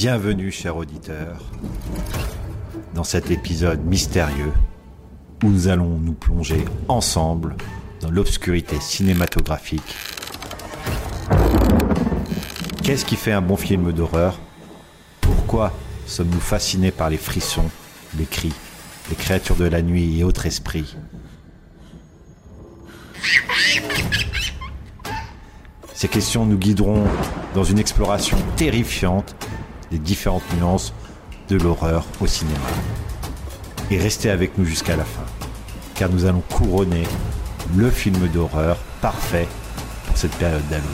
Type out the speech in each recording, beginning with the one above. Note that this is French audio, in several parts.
Bienvenue, cher auditeur, dans cet épisode mystérieux où nous allons nous plonger ensemble dans l'obscurité cinématographique. Qu'est-ce qui fait un bon film d'horreur? Pourquoi sommes-nous fascinés par les frissons, les cris, les créatures de la nuit et autres esprits? Ces questions nous guideront dans une exploration terrifiante des différentes nuances de l'horreur au cinéma. Et restez avec nous jusqu'à la fin, car nous allons couronner le film d'horreur parfait pour cette période d'Halloween.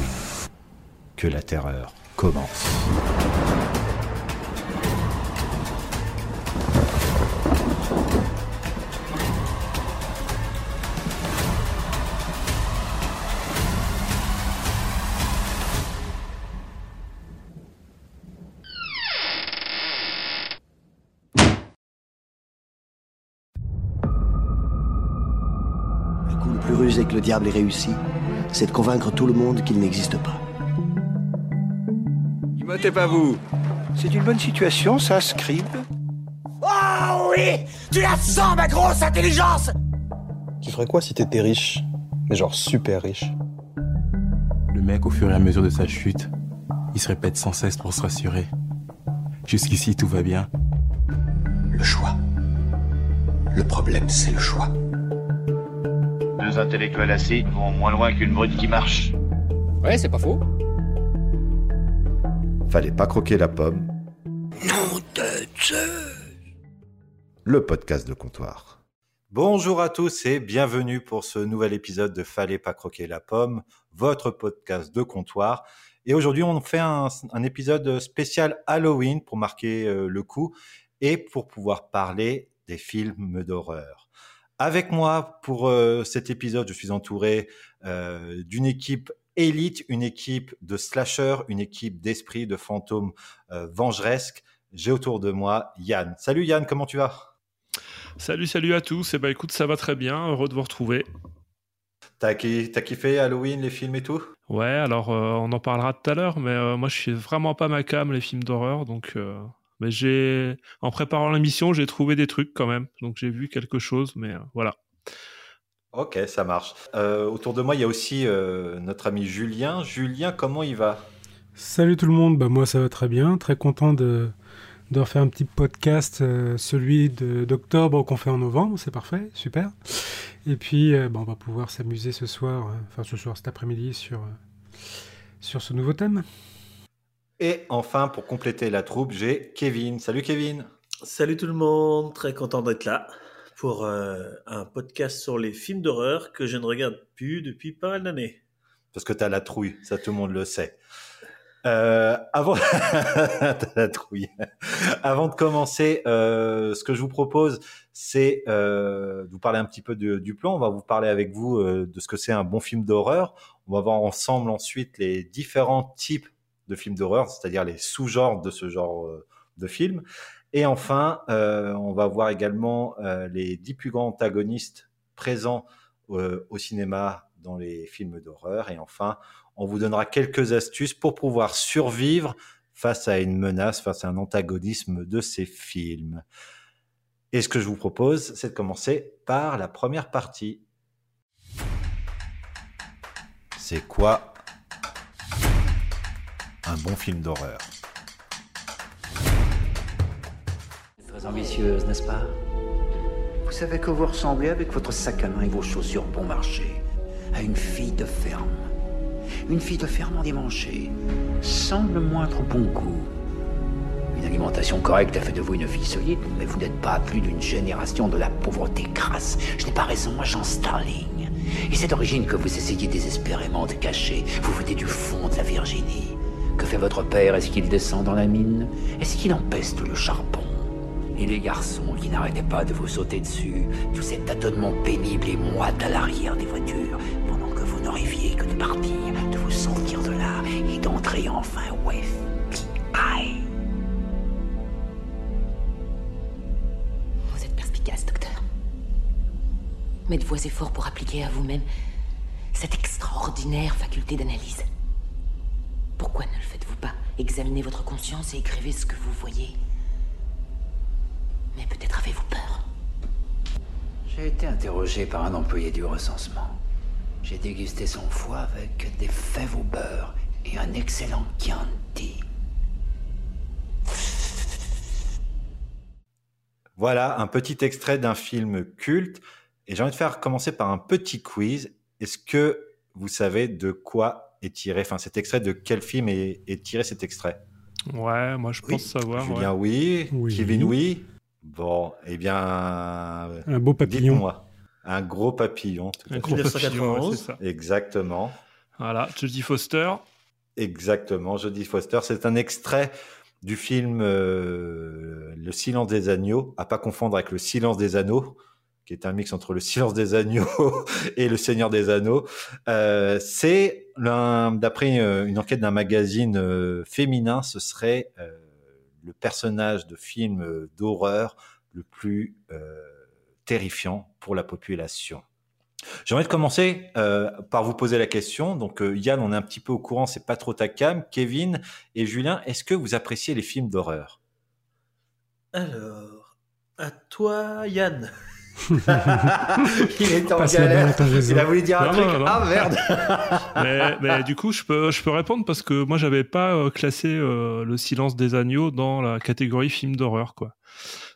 Que la terreur commence. Que le diable ait réussi, c'est de convaincre tout le monde qu'il n'existe pas. Immotez pas vous. C'est une bonne situation, ça, Scribe Oh oui Tu la sens, ma grosse intelligence Tu ferais quoi si t'étais riche Mais genre super riche? Le mec, au fur et à mesure de sa chute, il se répète sans cesse pour se rassurer. Jusqu'ici, tout va bien. Le choix. Le problème, c'est le choix. Deux intellectuels assis vont moins loin qu'une brute qui marche. Ouais, c'est pas faux. Fallait pas croquer la pomme. Non de Zeus le podcast de comptoir. Bonjour à tous et bienvenue pour ce nouvel épisode de Fallait pas croquer la pomme, votre podcast de comptoir. Et aujourd'hui, on fait un, un, épisode spécial Halloween pour marquer euh, le coup et pour pouvoir parler des films d'horreur. Avec moi pour euh, cet épisode, je suis entouré euh, d'une équipe élite, une équipe de slasher, une équipe d'esprits, de fantômes euh, vengeresques. J'ai autour de moi Yann. Salut Yann, comment tu vas? Salut, salut à tous. Et eh ben écoute, ça va très bien. Heureux de vous retrouver. T'as kiffé Halloween, les films et tout? Ouais, alors on en parlera tout à l'heure, mais moi je suis vraiment pas ma cam les films d'horreur, donc mais j'ai en préparant l'émission j'ai trouvé des trucs quand même, donc j'ai vu quelque chose, mais voilà. Ok, ça marche. autour de moi il y a aussi notre ami Julien. Julien, comment il va? Salut tout le monde, bah moi ça va très bien, très content de de refaire un petit podcast, euh, celui d'octobre qu'on fait en novembre, c'est parfait, super. Et puis, euh, bon, on va pouvoir s'amuser ce soir, euh, enfin ce soir, cet après-midi, sur, sur ce nouveau thème. Et enfin, pour compléter la troupe, j'ai Kevin. Salut Kevin. Salut tout le monde, très content d'être là pour un podcast sur les films d'horreur que je ne regarde plus depuis pas mal d'années. Parce que tu as la trouille, ça tout le monde le sait. Euh, avant, la trouille. avant de commencer, euh, ce que je vous propose, c'est euh, de vous parler un petit peu de, du plan. On va vous parler avec vous euh, de ce que c'est un bon film d'horreur. On va voir ensemble ensuite les différents types de films d'horreur, c'est-à-dire les sous-genres de ce genre euh, de film. Et enfin, euh, on va voir également les dix plus grands antagonistes présents au cinéma dans les films d'horreur. Et enfin, on vous donnera quelques astuces pour pouvoir survivre face à une menace, face à un antagonisme de ces films. Et ce que je vous propose, c'est de commencer par la première partie. C'est quoi un bon film d'horreur Très ambitieuse, n'est-ce pas? Vous savez que vous ressemblez avec votre sac à main et vos chaussures bon marché à une fille de ferme une fille de ferme endimanchée, sans le moindre bon goût. Une alimentation correcte a fait de vous une fille solide, mais vous n'êtes pas plus d'une génération de la pauvreté crasse. Je n'ai pas raison, Jean Starling. Et c'est d'origine que vous essayez désespérément de cacher. Vous venez du fond de la Virginie. Que fait votre père Est-ce qu'il descend dans la mine? Est-ce qu'il empeste le charbon? Et les garçons qui n'arrêtaient pas de vous sauter dessus, tous ces tâtonnements pénibles et moites à l'arrière des voitures, pendant que vous n'arriviez que de partir sortir de là et d'entrer enfin au FBI. Vous êtes perspicace, docteur. De vos efforts pour appliquer à vous-même cette extraordinaire faculté d'analyse. Pourquoi ne le faites-vous pas examinez votre conscience et écrivez ce que vous voyez. Mais peut-être avez-vous peur. J'ai été interrogé par un employé du recensement. J'ai dégusté son foie avec des fèves au beurre et un excellent Chianti. Voilà un petit extrait d'un film culte. Et j'ai envie de faire commencer par un petit quiz. Est-ce que vous savez de quoi est tiré, enfin cet extrait, de quel film est, est tiré cet extrait? Ouais, moi je pense savoir. Julien, ouais. oui. Oui. Kevin, oui. Bon, eh bien. Un beau papillon. Dites-moi. Un gros papillon. tout Un gros papillon, ouais, 1991. c'est ça. Exactement. Voilà, Jodie Foster. Exactement, Jodie Foster. C'est un extrait du film euh, Le silence des agneaux, à pas confondre avec Le silence des anneaux, qui est un mix entre Le silence des agneaux et Le Seigneur des anneaux. Euh, c'est d'après euh, une enquête d'un magazine euh, féminin, ce serait le personnage de film d'horreur le plus terrifiant pour la population. J'ai envie de commencer par vous poser la question. Donc Yann, on est un petit peu au courant, c'est pas trop ta cam. Kevin et Julien, est-ce que vous appréciez les films d'horreur? Alors, à toi, Yann. Il est en Passe réseau. Il a voulu dire un Non, truc. non, non. Ah merde mais, mais du coup, je peux, je peux répondre parce que moi, j'avais pas euh, classé euh, Le Silence des agneaux dans la catégorie film d'horreur, quoi.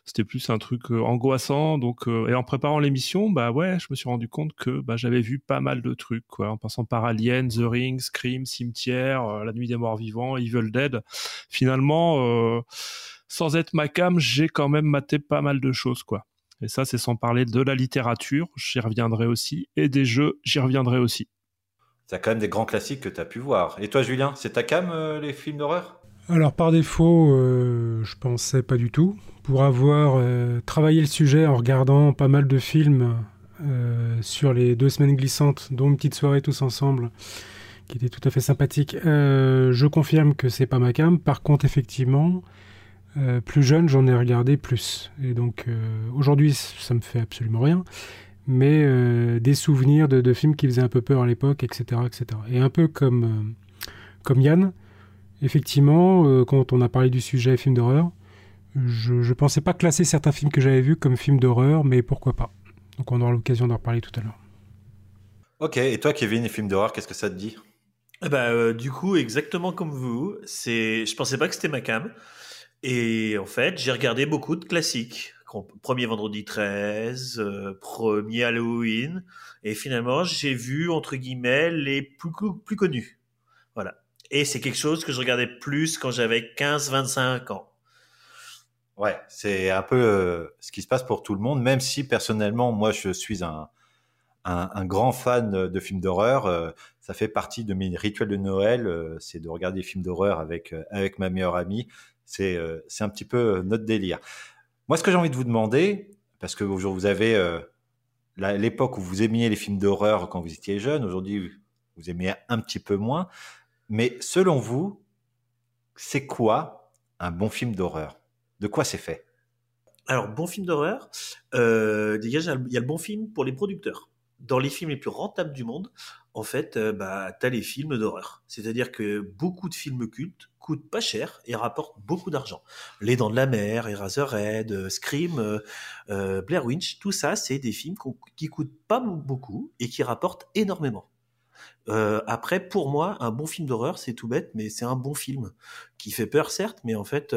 C'était plus un truc euh, angoissant. Donc, euh, et en préparant l'émission, bah ouais, je me suis rendu compte que bah, j'avais vu pas mal de trucs, quoi, en passant par Alien, The Ring, Scream, Cimetière, euh, La Nuit des Morts Vivants, Evil Dead. Finalement, euh, sans être ma cam, j'ai quand même maté pas mal de choses, quoi. Et ça, c'est sans parler de la littérature, j'y reviendrai aussi, et des jeux, j'y reviendrai aussi. C'est quand même des grands classiques que tu as pu voir. Et toi, Julien, c'est ta cam, euh, les films d'horreur? Alors par défaut, euh, je pensais pas du tout. Pour avoir euh, travaillé le sujet en regardant pas mal de films euh, sur les deux semaines glissantes, dont une petite soirée tous ensemble, qui était tout à fait sympathique, euh, je confirme que c'est pas ma cam. Par contre, effectivement, euh, plus jeune, j'en ai regardé plus. Et donc euh, aujourd'hui, ça me fait absolument rien. Mais euh, des souvenirs de, de films qui faisaient un peu peur à l'époque, etc., etc. Et un peu comme, euh, comme Yann, effectivement, euh, quand on a parlé du sujet film d'horreur, je ne pensais pas classer certains films que j'avais vus comme films d'horreur, mais pourquoi pas. Donc on aura l'occasion d'en reparler tout à l'heure. Ok, et toi, Kevin, les films d'horreur, qu'est-ce que ça te dit? Eh ben, euh, du coup, exactement comme vous, c'est, je pensais pas que c'était ma cam. Et en fait, j'ai regardé beaucoup de classiques. Premier vendredi 13, euh, premier Halloween. Et finalement, j'ai vu, entre guillemets, les plus, co- plus connus. Voilà. Et c'est quelque chose que je regardais plus quand j'avais 15-25 ans. Ouais, c'est un peu euh, ce qui se passe pour tout le monde, même si personnellement, moi, je suis un, grand fan de films d'horreur. euh, ça fait partie de mes rituels de Noël, c'est de regarder des films d'horreur avec, avec ma meilleure amie. C'est euh, c'est un petit peu euh, notre délire. Moi, ce que j'ai envie de vous demander, parce que vous avez euh, l'époque où vous aimiez les films d'horreur quand vous étiez jeune, aujourd'hui, vous aimez un petit peu moins. Mais selon vous, c'est quoi un bon film d'horreur? De quoi c'est fait? Alors, bon film d'horreur, déjà, il y a le- bon film pour les producteurs. Dans les films les plus rentables du monde, en fait, bah, tu as les films d'horreur. C'est-à-dire que beaucoup de films cultes coûtent pas cher et rapportent beaucoup d'argent. Les Dents de la Mer, Eraserhead, euh, Scream, euh, euh, Blair Witch, tout ça, c'est des films qui coûtent pas beaucoup et qui rapportent énormément. Après, pour moi, un bon film d'horreur, c'est tout bête, mais c'est un bon film qui fait peur, certes, mais en fait,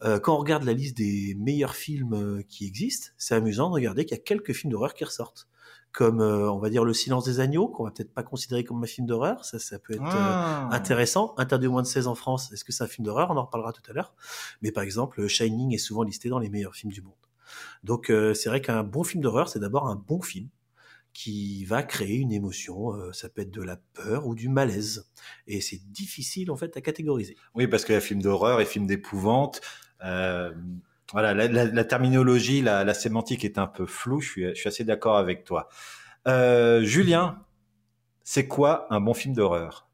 quand on regarde la liste des meilleurs films qui existent, c'est amusant de regarder qu'il y a quelques films d'horreur qui ressortent. Comme, euh, on va dire, Le Silence des Agneaux, qu'on va peut-être pas considérer comme un film d'horreur, ça, ça peut être euh, Ah. intéressant. Interdit au moins de 16 en France, est-ce que c'est un film d'horreur? On en reparlera tout à l'heure. Mais par exemple, Shining est souvent listé dans les meilleurs films du monde. Donc, euh, c'est vrai qu'un bon film d'horreur, c'est d'abord un bon film qui va créer une émotion. euh, ça peut être de la peur ou du malaise. Et c'est difficile, en fait, à catégoriser. Oui, parce qu'il y a film d'horreur et film d'épouvante. Euh, voilà, la, terminologie, la, sémantique est un peu floue. Je suis, assez d'accord avec toi. Euh, Julien, c'est quoi un bon film d'horreur?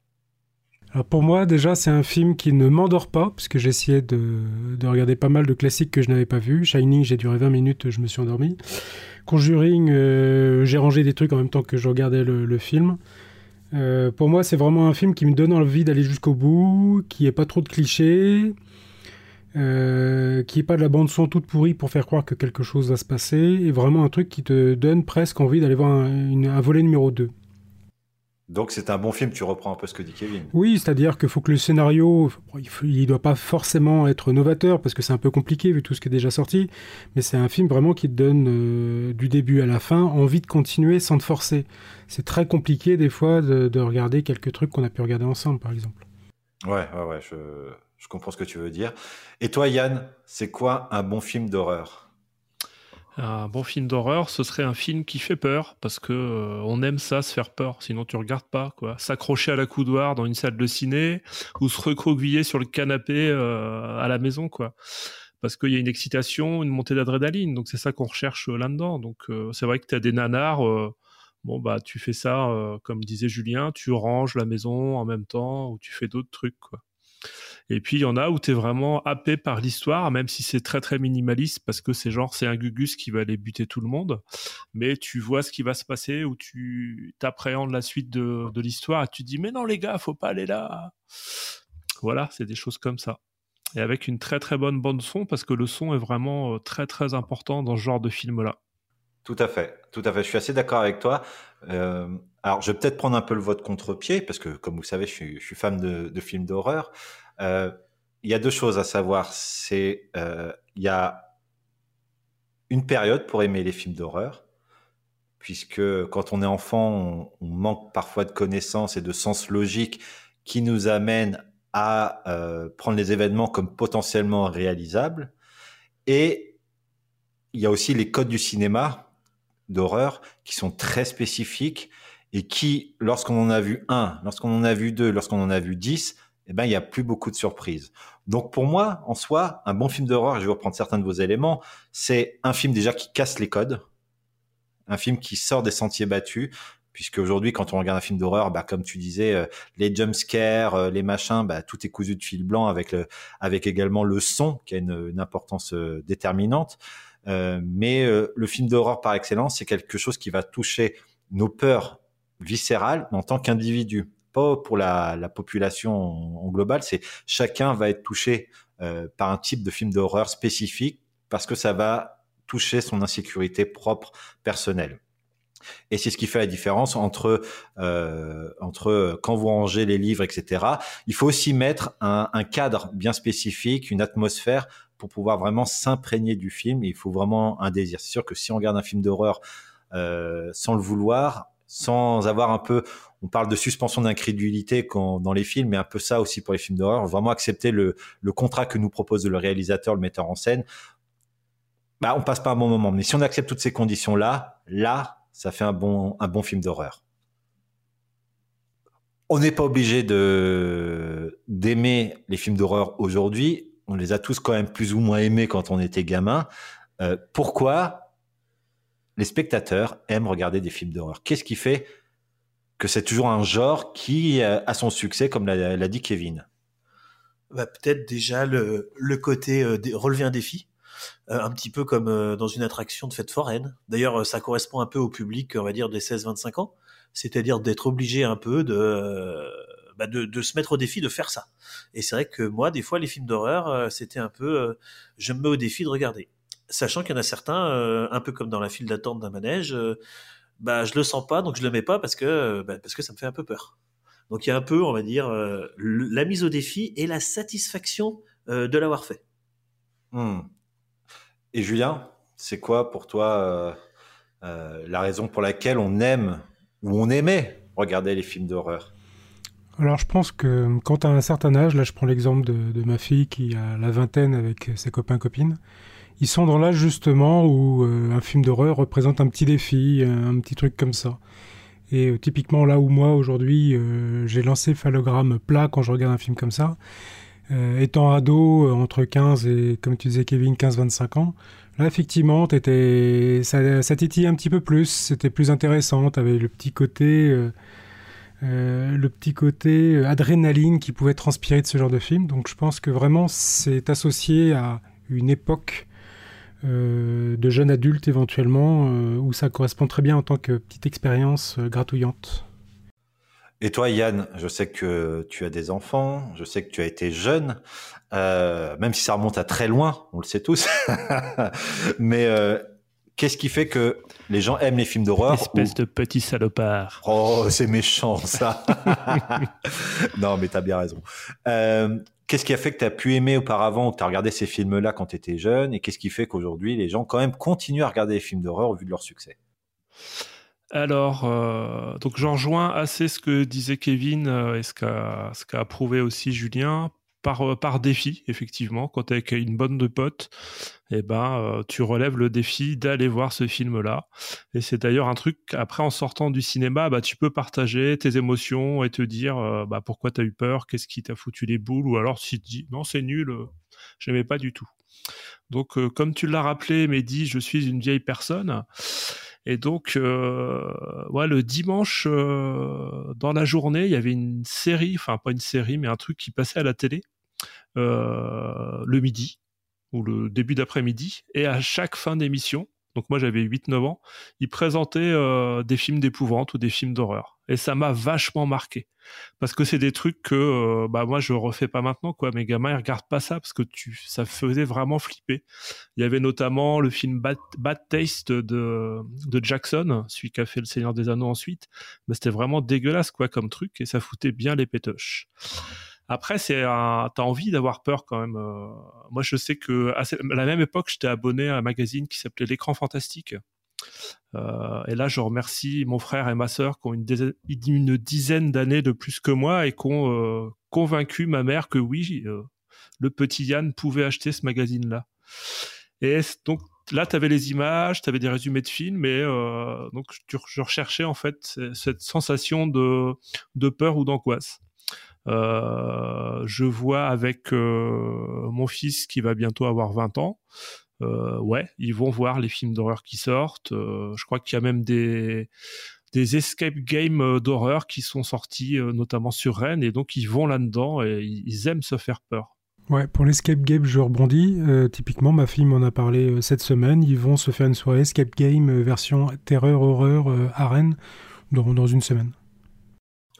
Alors pour moi, déjà, c'est un film qui ne m'endort pas, parce que essayé de, de regarder pas mal de classiques que je n'avais pas vus. Shining, j'ai duré 20 minutes, je me suis endormi. Conjuring, euh, j'ai rangé des trucs en même temps que je regardais le, film. Euh, pour moi, c'est vraiment un film qui me donne envie d'aller jusqu'au bout, qui est pas trop de clichés, euh, qui est pas de la bande son toute pourrie pour faire croire que quelque chose va se passer, et vraiment un truc qui te donne presque envie d'aller voir un, une- un volet numéro 2. Donc c'est un bon film, tu reprends un peu ce que dit Kevin. Oui, c'est-à-dire qu'il faut que le scénario, il, il doit pas forcément être novateur parce que c'est un peu compliqué vu tout ce qui est déjà sorti, mais c'est un film vraiment qui te donne euh, du début à la fin envie de continuer sans te forcer. C'est très compliqué des fois de, de regarder quelques trucs qu'on a pu regarder ensemble, par exemple. Ouais, ouais, ouais, je, je comprends ce que tu veux dire. Et toi, Yann, c'est quoi un bon film d'horreur? Un bon film d'horreur, ce serait un film qui fait peur parce que euh, on aime ça, se faire peur. Sinon, tu regardes pas quoi. S'accrocher à la coudoir dans une salle de ciné ou se recroqueviller sur le canapé euh, à la maison quoi. Parce qu'il y a une excitation, une montée d'adrénaline. Donc c'est ça qu'on recherche euh, là-dedans. Donc c'est vrai que tu as des nanars. bon bah tu fais ça comme disait Julien, tu ranges la maison en même temps ou tu fais d'autres trucs quoi. Et puis il y en a où tu es vraiment happé par l'histoire, même si c'est très très minimaliste, parce que c'est genre c'est un Gugus qui va aller buter tout le monde, mais tu vois ce qui va se passer, où tu t'appréhendes la suite de, de l'histoire, et tu te dis mais non les gars, faut pas aller là. Voilà, c'est des choses comme ça. Et avec une très très bonne bande son, parce que le son est vraiment euh, très très important dans ce genre de film-là. Tout à fait, tout à fait. Je suis assez d'accord avec toi. Euh, alors, je vais peut-être prendre un peu le vote contre-pied, parce que, comme vous savez, je suis, je suis fan de, de films d'horreur. Euh, Il y a deux choses à savoir. C'est, euh, il y a une période pour aimer les films d'horreur, puisque quand on est enfant, on, manque parfois de connaissances et de sens logique qui nous amènent à euh, prendre les événements comme potentiellement réalisables. Et il y a aussi les codes du cinéma d'horreur qui sont très spécifiques et qui, lorsqu'on en a vu un, lorsqu'on en a vu deux, lorsqu'on en a vu dix, eh ben, il n'y a plus beaucoup de surprises. Donc, pour moi, en soi, un bon film d'horreur, je vais reprendre certains de vos éléments, c'est un film déjà qui casse les codes, un film qui sort des sentiers battus, puisque aujourd'hui, quand on regarde un film d'horreur, bah, comme tu disais, euh, les jumpscares, euh, les machins, bah, tout est cousu de fil blanc avec, le, avec également le son, qui a une, une importance euh, déterminante. Euh, mais euh, le film d'horreur par excellence, c'est quelque chose qui va toucher nos peurs viscérales en tant qu'individu, pas pour la, la population en, en global. C'est chacun va être touché euh, par un type de film d'horreur spécifique parce que ça va toucher son insécurité propre personnelle. Et c'est ce qui fait la différence entre euh, entre quand vous rangez les livres, etc. Il faut aussi mettre un, un cadre bien spécifique, une atmosphère pour pouvoir vraiment s'imprégner du film. Il faut vraiment un désir. C'est sûr que si on regarde un film d'horreur euh, sans le vouloir, sans avoir un peu, on parle de suspension d'incrédulité dans les films, mais un peu ça aussi pour les films d'horreur. Vraiment accepter le, le contrat que nous propose le réalisateur, le metteur en scène. Bah, on passe pas un bon moment. Mais si on accepte toutes ces conditions-là, là, ça fait un bon, un bon film d'horreur. On n'est pas obligé de d'aimer les films d'horreur aujourd'hui. On les a tous quand même plus ou moins aimés quand on était gamin. Euh, pourquoi? Les spectateurs aiment regarder des films d'horreur Qu'est-ce qui fait que c'est toujours un genre qui euh, a son succès, comme l'a dit Kevin? Bah, peut-être déjà le, côté euh, relever un défi, euh, un petit peu comme dans une attraction de fête foraine. D'ailleurs, ça correspond un peu au public, on va dire, des 16-25 ans, c'est-à-dire d'être obligé un peu de, bah, de, de se mettre au défi de faire ça. Et c'est vrai que moi, des fois, les films d'horreur, c'était un peu, je me mets au défi de regarder. Sachant qu'il y en a certains, euh, un peu comme dans la file d'attente d'un manège, euh, bah, je le sens pas, donc je le mets pas parce que, euh, bah, parce que ça me fait un peu peur. Donc il y a un peu, on va dire, euh, le- la mise au défi et la satisfaction euh, de l'avoir fait. Hmm. Et Julien, c'est quoi pour toi euh, euh, la raison pour laquelle on aime ou on aimait regarder les films d'horreur? Alors je pense que quand tu as un certain âge, là je prends l'exemple de, de ma fille qui a la vingtaine avec ses copains-copines, ils sont dans l'âge justement où euh, un film d'horreur représente un petit défi, un, petit truc comme ça. Et euh, typiquement là où moi aujourd'hui euh, j'ai lancé Phallogramme plat quand je regarde un film comme ça, étant ado entre 15 et comme tu disais Kevin 15-25 ans, là effectivement ça, titillait un petit peu plus, c'était plus intéressant, t'avais le petit côté... le petit côté adrénaline qui pouvait transpirer de ce genre de film. Donc je pense que vraiment c'est associé à une époque de jeune adulte éventuellement euh, où ça correspond très bien en tant que petite expérience euh, gratouillante. Et toi, Yann, je sais que tu as des enfants, je sais que tu as été jeune, euh, même si ça remonte à très loin, on le sait tous. Mais euh, qu'est-ce qui fait que les gens aiment les films d'horreur Espèce de petit salopard. Oh, c'est méchant ça. non, mais t'as bien raison. Euh, qu'est-ce qui a fait que tu as pu aimer auparavant ou tu as regardé ces films-là quand tu étais jeune Et qu'est-ce qui fait qu'aujourd'hui, les gens quand même continuent à regarder les films d'horreur au vu de leur succès? Alors, euh, donc j'en rejoins assez ce que disait Kevin euh, et ce qu'a approuvé aussi Julien par euh, par défi effectivement. Quand t'es avec une bonne de potes, eh ben euh, tu relèves le défi d'aller voir ce film-là. Et c'est d'ailleurs un truc après en sortant du cinéma, bah tu peux partager tes émotions et te dire euh, bah pourquoi t'as eu peur, qu'est-ce qui t'a foutu les boules, ou alors si tu dis non c'est nul, euh, j'aimais pas du tout. Donc comme tu l'as rappelé, Mehdi, je suis une vieille personne. Et donc, le dimanche, dans la journée, il y avait une série, enfin pas une série, mais un truc qui passait à la télé le midi ou le début d'après-midi. Et à chaque fin d'émission, donc moi j'avais 8-9 ans, ils présentaient euh, des films d'épouvante ou des films d'horreur. Et ça m'a vachement marqué. Parce que c'est des trucs que euh, bah moi je refais pas maintenant quoi. Mes gamins ils regardent pas ça parce que tu ça faisait vraiment flipper. Il y avait notamment le film Bad, Bad Taste de de Jackson, celui qui a fait Le Seigneur des Anneaux ensuite. Mais c'était vraiment dégueulasse quoi comme truc et ça foutait bien les pétoches. Après, c'est un... t'as envie d'avoir peur quand même. Euh, Moi, je sais que à la même époque, j'étais abonné à un magazine qui s'appelait L'écran fantastique. Euh, et là, je remercie mon frère et ma sœur qui ont une dizaine, d'années de plus que moi et qui ont euh, convaincu ma mère que oui, le petit Yann pouvait acheter ce magazine-là. Et donc là, tu avais les images, tu avais des résumés de films, et donc je recherchais en fait cette sensation de peur ou d'angoisse. Euh, je vois avec euh, mon fils qui va bientôt avoir 20 ans. Euh, ouais, ils vont voir les films d'horreur qui sortent. Euh, je crois qu'il y a même des des escape games d'horreur qui sont sortis euh, notamment sur Rennes et donc ils vont là-dedans et ils aiment se faire peur. Ouais, pour l'escape game, je rebondis. Euh, typiquement, ma fille m'en a parlé euh, cette semaine. Ils vont se faire une soirée escape game euh, version terreur horreur euh, à Rennes dans, dans une semaine.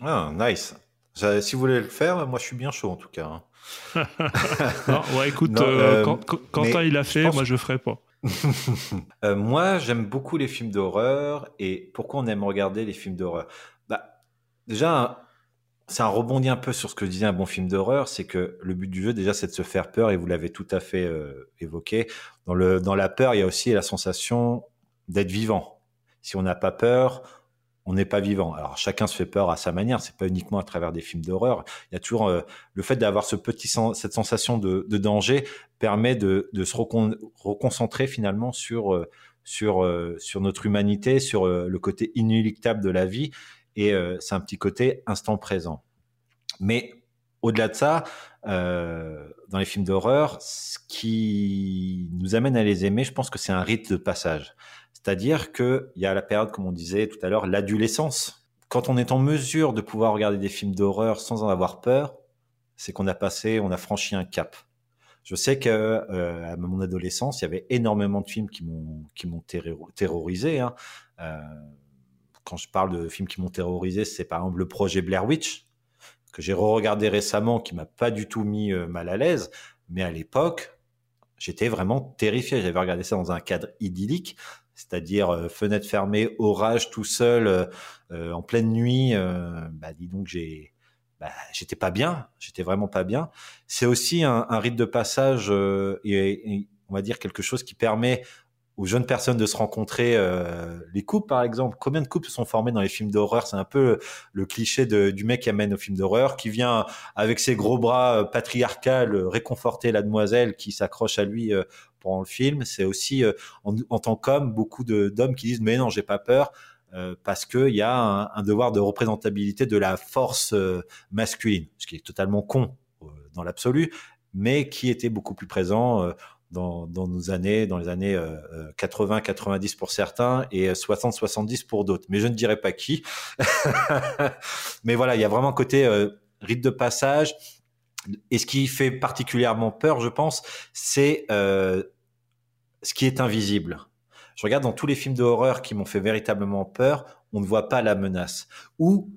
Ah, nice. Ça, si vous voulez le faire, moi je suis bien chaud en tout cas. hein. non, ouais, écoute, Non, euh, euh, quand, quand- Quentin il a fait, pense- moi je ferai pas. Euh, moi, j'aime beaucoup les films d'horreur. Et pourquoi on aime regarder les films d'horreur? Bah, Déjà, c'est un rebondi un peu sur ce que disait un bon film d'horreur. C'est que le but du jeu, déjà, c'est de se faire peur. Et vous l'avez tout à fait euh, évoqué. Dans, le, dans la peur, il y a aussi la sensation d'être vivant. Si on n'a pas peur, on n'est pas vivant. Alors chacun se fait peur à sa manière. C'est pas uniquement à travers des films d'horreur. Il y a toujours euh, le fait d'avoir ce petit sen- cette sensation de, de danger permet de, de se recon- reconcentrer finalement sur euh, sur euh, sur notre humanité, sur euh, le côté inéluctable de la vie. Et euh, c'est un petit côté instant présent. Mais au-delà de ça, euh, dans les films d'horreur, ce qui nous amène à les aimer, je pense que c'est un rite de passage. C'est-à-dire qu'il y a la période, comme on disait tout à l'heure, l'adolescence. Quand on est en mesure de pouvoir regarder des films d'horreur sans en avoir peur, c'est qu'on a passé, on a franchi un cap. Je sais que euh, à mon adolescence, il y avait énormément de films qui m'ont qui m'ont terro- terrorisé. Hein. Euh, quand je parle de films qui m'ont terrorisé, c'est par exemple le projet Blair Witch que j'ai re-regardé récemment, qui m'a pas du tout mis euh, mal à l'aise, mais à l'époque, j'étais vraiment terrifié. J'avais regardé ça dans un cadre idyllique, c'est-à-dire euh, fenêtre fermée, orage, tout seul, euh, euh, en pleine nuit. bah, dis donc, j'ai, bah, j'étais pas bien. J'étais vraiment pas bien. C'est aussi un, un rite de passage et, et on va dire quelque chose qui permet aux jeunes personnes de se rencontrer. euh, les couples, par exemple, combien de couples sont formés dans les films d'horreur? C'est un peu le cliché de- du mec qui amène au film d'horreur, qui vient avec ses gros bras euh, patriarcal euh, réconforter la demoiselle qui s'accroche à lui pendant le film. C'est aussi, en, en tant qu'homme, beaucoup d'hommes qui disent mais non, j'ai pas peur. parce qu'il y a un, un devoir de représentabilité de la force masculine, ce qui est totalement con dans l'absolu, mais qui était beaucoup plus présent dans, dans nos années, dans les années 80-90 pour certains et 60-70 pour d'autres. Mais je ne dirais pas qui. Mais voilà, il y a vraiment côté euh, rite de passage. Et ce qui fait particulièrement peur, je pense, c'est euh, ce qui est invisible. Je regarde dans tous les films d'horreur qui m'ont fait véritablement peur, on ne voit pas la menace. Ou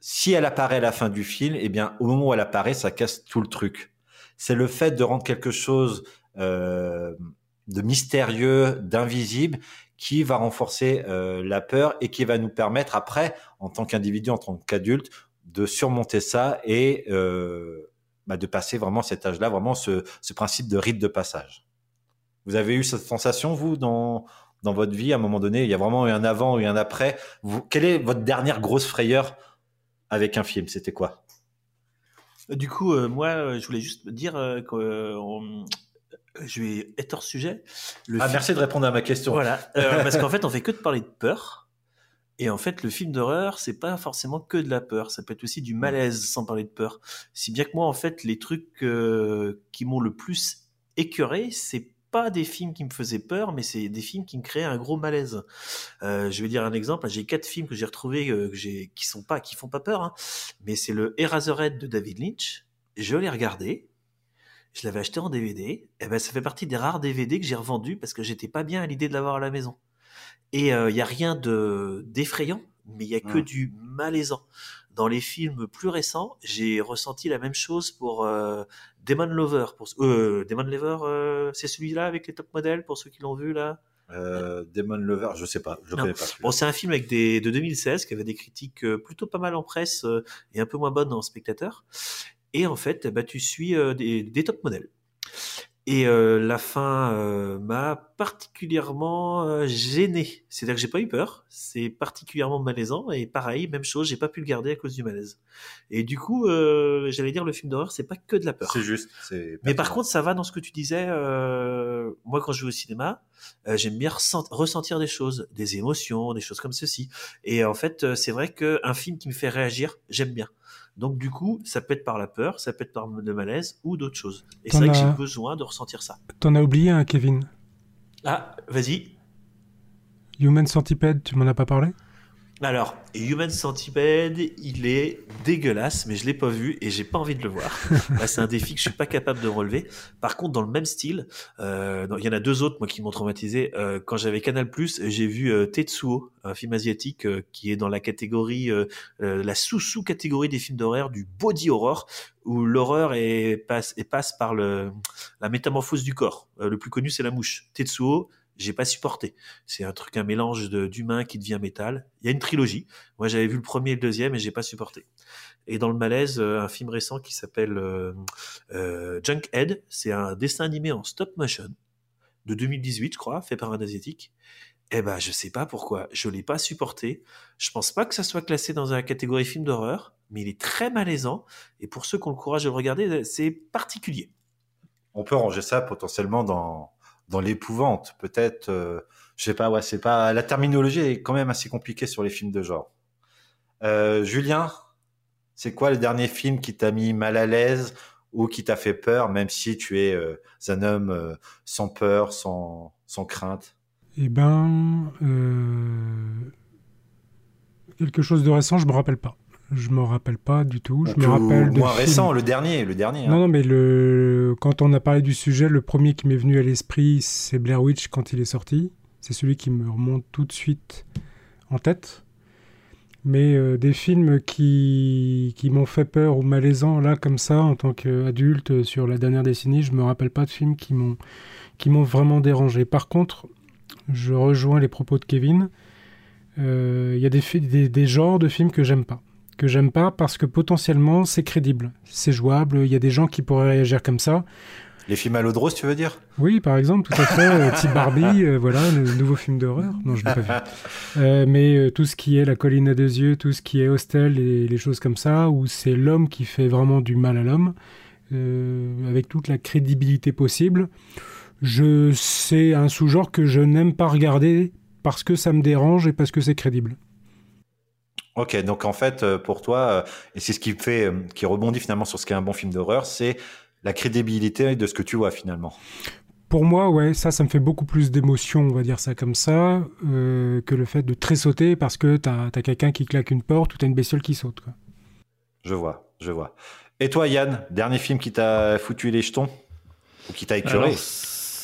si elle apparaît à la fin du film, eh bien, au moment où elle apparaît, ça casse tout le truc. C'est le fait de rendre quelque chose euh, de mystérieux, d'invisible, qui va renforcer euh, la peur et qui va nous permettre après, en tant qu'individu, en tant qu'adulte, de surmonter ça et euh, bah, de passer vraiment cet âge-là, vraiment ce, principe de rite de passage. Vous avez eu cette sensation, vous, dans, votre vie, à un moment donné, il y a vraiment eu un avant et un après? Quelle est votre dernière grosse frayeur avec un film? C'était quoi? Du coup, euh, moi, euh, je voulais juste dire euh, que euh, on- je vais être hors sujet. Le Ah, film- merci de répondre à ma question. Voilà, euh, parce qu'en fait, on fait que de parler de peur. Et en fait, le film d'horreur, c'est pas forcément que de la peur. Ça peut être aussi du malaise, sans parler de peur. Si bien que moi, en fait, les trucs euh, qui m'ont le plus écœuré, c'est pas des films qui me faisaient peur, mais c'est des films qui me créaient un gros malaise. Euh, je vais dire un exemple. J'ai quatre films que j'ai retrouvés euh, que j'ai, qui sont pas, qui font pas peur, hein. mais c'est le Eraserhead de David Lynch. Je l'ai regardé. Je l'avais acheté en DVD. Et ben, ça fait partie des rares DVD que j'ai revendus parce que j'étais pas bien à l'idée de l'avoir à la maison. Et il y a rien de d'effrayant, mais il y a que Mm. du malaisant. Dans les films plus récents, j'ai ressenti la même chose pour euh, Demon Lover. Pour, euh, Demon Lover, euh, c'est celui-là avec les top modèles pour ceux qui l'ont vu là? Euh, Demon Lover, je sais pas, je Non. connais pas. Bon, c'est un film avec des, de 2016 qui avait des critiques euh, plutôt pas mal en presse euh, et un peu moins bonnes en spectateur. Et en fait, bah, tu suis euh, des, des top modèles. Et euh, la fin euh, m'a particulièrement euh, gêné. C'est-à-dire que j'ai pas eu peur, c'est particulièrement malaisant. Et pareil, même chose, j'ai pas pu le garder à cause du malaise. Et du coup, euh, j'allais dire le film d'horreur, c'est pas que de la peur. C'est juste. c'est Mais par contre, ça va dans ce que tu disais. euh, moi, quand je vais au cinéma, j'aime bien ressent- ressentir des choses, des émotions, des choses comme ceci. Et en fait, euh, c'est vrai qu'un film qui me fait réagir, j'aime bien. Donc, du coup, ça peut être par la peur, ça peut être par le malaise ou d'autres choses. Et c'est vrai que j'ai besoin de ressentir ça. T'en as oublié un, Kevin? Ah, vas-y. Human Centipede, tu m'en as pas parlé? Alors, Human Centipede, il est dégueulasse, mais je l'ai pas vu et j'ai pas envie de le voir. Là, c'est un défi que je suis pas capable de relever. Par contre, dans le même style, euh, il y en a deux autres moi qui m'ont traumatisé. Euh, quand j'avais Canal+, j'ai vu euh, Tetsuo, un film asiatique euh, qui est dans la catégorie, la sous-sous-catégorie des films d'horreur du body horror, où l'horreur est passe et passe par le la métamorphose du corps. Euh, le plus connu, c'est la mouche. Tetsuo, j'ai pas supporté. C'est un truc, un mélange d'humain qui devient métal. Il y a une trilogie. Moi, j'avais vu le premier et le deuxième et j'ai pas supporté. Et dans le malaise, euh, un film récent qui s'appelle euh, euh, Junkhead. C'est un dessin animé en stop motion de 2018, je crois, fait par un asiatique. Eh ben, je sais pas pourquoi. Je l'ai pas supporté. Je pense pas que ça soit classé dans la catégorie film d'horreur, mais il est très malaisant. Et pour ceux qui ont le courage de le regarder, c'est particulier. On peut ranger ça potentiellement dans dans l'épouvante, peut-être. euh, je sais pas. Ouais, c'est pas. La terminologie est quand même assez compliquée sur les films de genre. Euh, Julien, c'est quoi le dernier film qui t'a mis mal à l'aise ou qui t'a fait peur, même si tu es euh, un homme euh, sans peur, sans sans crainte? Eh ben, euh, quelque chose de récent, je me rappelle pas. Je me rappelle pas du tout. Je me rappelle de moins films- récent, le dernier, le dernier. hein. Non, non, mais le... quand on a parlé du sujet, le premier qui m'est venu à l'esprit, c'est Blair Witch quand il est sorti. C'est celui qui me remonte tout de suite en tête. Mais euh, des films qui, qui m'ont fait peur ou malaisant, là, comme ça, en tant qu'adulte, euh, sur la dernière décennie, je me rappelle pas de films qui m'ont qui m'ont vraiment dérangé. Par contre, je rejoins les propos de Kevin. Euh, Il y a des, des, des genres de films que j'aime pas. Que j'aime pas parce que potentiellement c'est crédible, c'est jouable. Il y a des gens qui pourraient réagir comme ça. Les films à l'eau de rose, tu veux dire? Oui, par exemple, tout à fait. euh, Type Barbie, euh, voilà, le nouveau film d'horreur. Non, je l'ai pas vu. Euh, mais tout ce qui est La colline à deux yeux, tout ce qui est Hostel et les choses comme ça, où c'est l'homme qui fait vraiment du mal à l'homme, avec toute la crédibilité possible. Je c'est un sous-genre que je n'aime pas regarder parce que ça me dérange et parce que c'est crédible. Ok, donc en fait, euh, pour toi, euh, et c'est ce qui fait, euh, qui rebondit finalement sur ce qu'est un bon film d'horreur, c'est la crédibilité de ce que tu vois finalement. Pour moi, ouais, ça, ça me fait beaucoup plus d'émotion, on va dire ça comme ça, euh, que le fait de tressauter parce que t'as as, quelqu'un qui claque une porte ou t'as une bestiole qui saute. Quoi. Je vois, je vois. Et toi, Yann, dernier film qui t'a foutu les jetons ou qui t'a écœuré Alors,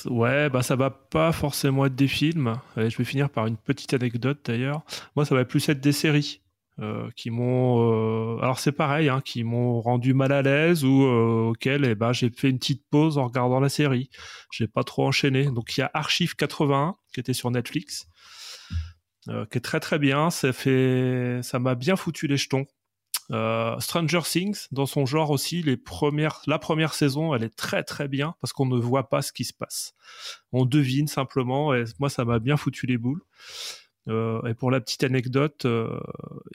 Ouais, bah ça va pas forcément être des films. Je vais finir par une petite anecdote d'ailleurs. Moi, ça va plus être des séries. Euh, qui m'ont, euh, alors c'est pareil, hein, qui m'ont rendu mal à l'aise ou euh, auquel eh ben, j'ai fait une petite pause en regardant la série. J'ai pas trop enchaîné. Donc il y a Archive 81 qui était sur Netflix, qui est très très bien. Ça fait, ça m'a bien foutu les jetons. Stranger Things, dans son genre aussi, les premières, la première saison, elle est très très bien parce qu'on ne voit pas ce qui se passe. On devine simplement et moi ça m'a bien foutu les boules. Euh, et pour la petite anecdote, euh,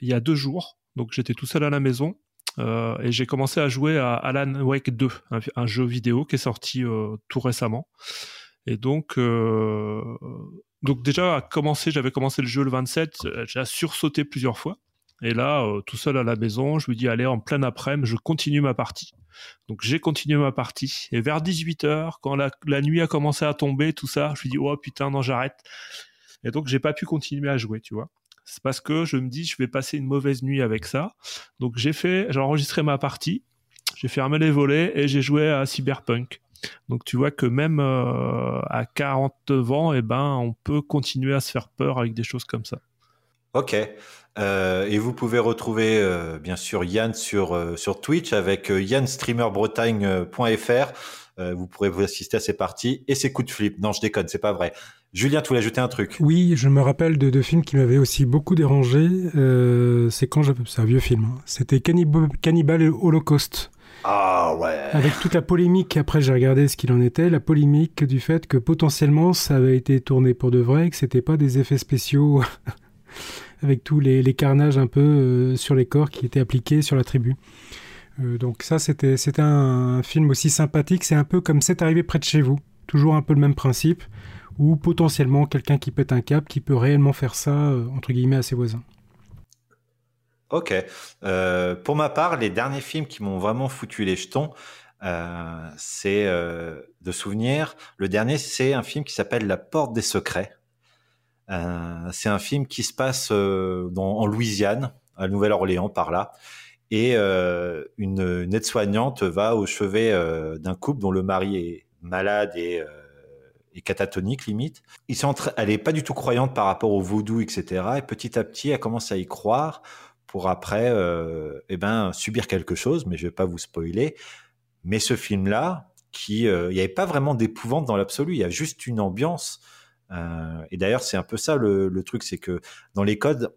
il y a deux jours, donc j'étais tout seul à la maison euh, et j'ai commencé à jouer à Alan Wake 2, un, jeu vidéo qui est sorti tout récemment. Et donc, donc déjà, à commencer, j'avais commencé le jeu le 27, j'ai sursauté plusieurs fois. Et là, tout seul à la maison, je me dis, allez, en plein après-midi, je continue ma partie. Donc j'ai continué ma partie. Et vers 18h, quand la, la, nuit a commencé à tomber, tout ça, je me dis, oh putain, non, j'arrête. Et donc, j'ai pas pu continuer à jouer, tu vois. C'est parce que je me dis, je vais passer une mauvaise nuit avec ça. Donc, j'ai fait, j'ai enregistré ma partie, j'ai fermé les volets et j'ai joué à Cyberpunk. Donc, tu vois que même euh, à 40 ans, eh ben, on peut continuer à se faire peur avec des choses comme ça. Ok. Euh, et vous pouvez retrouver euh, bien sûr Yann sur, sur Twitch avec yannstreamerbretagne.fr. vous pourrez vous assister à ses parties et ses coups de flip. Non, je déconne, c'est pas vrai. Julien, tu voulais ajouter un truc Oui, je me rappelle de deux films qui m'avaient aussi beaucoup dérangé. Euh, c'est quand. C'est un vieux film. Hein. C'était Cannibal et Holocaust. Ah ouais. Avec toute la polémique, après j'ai regardé ce qu'il en était, la polémique du fait que potentiellement ça avait été tourné pour de vrai, que c'était pas des effets spéciaux avec tous les, carnages un peu euh, sur les corps qui étaient appliqués sur la tribu. Euh, donc ça c'était, c'était un film aussi sympathique, c'est un peu comme C'est arrivé près de chez vous, toujours un peu le même principe ou potentiellement quelqu'un qui pète un cap qui peut réellement faire ça, euh, entre guillemets, à ses voisins. Ok. Euh, pour ma part, les derniers films qui m'ont vraiment foutu les jetons, euh, c'est de souvenir. Le dernier, c'est un film qui s'appelle La Porte des Secrets. c'est un film qui se passe en Louisiane, à Nouvelle-Orléans, par là. Et une aide-soignante va au chevet d'un couple dont le mari est malade et et catatonique limite. Elle est pas du tout croyante par rapport au vaudou, etc. Et petit à petit, elle commence à y croire pour après, euh, eh ben, subir quelque chose. Mais je vais pas vous spoiler. Mais ce film-là, qui, euh, il n'y avait pas vraiment d'épouvante dans l'absolu. Il y a juste une ambiance. Euh, et d'ailleurs, c'est un peu ça le, le truc, c'est que dans les codes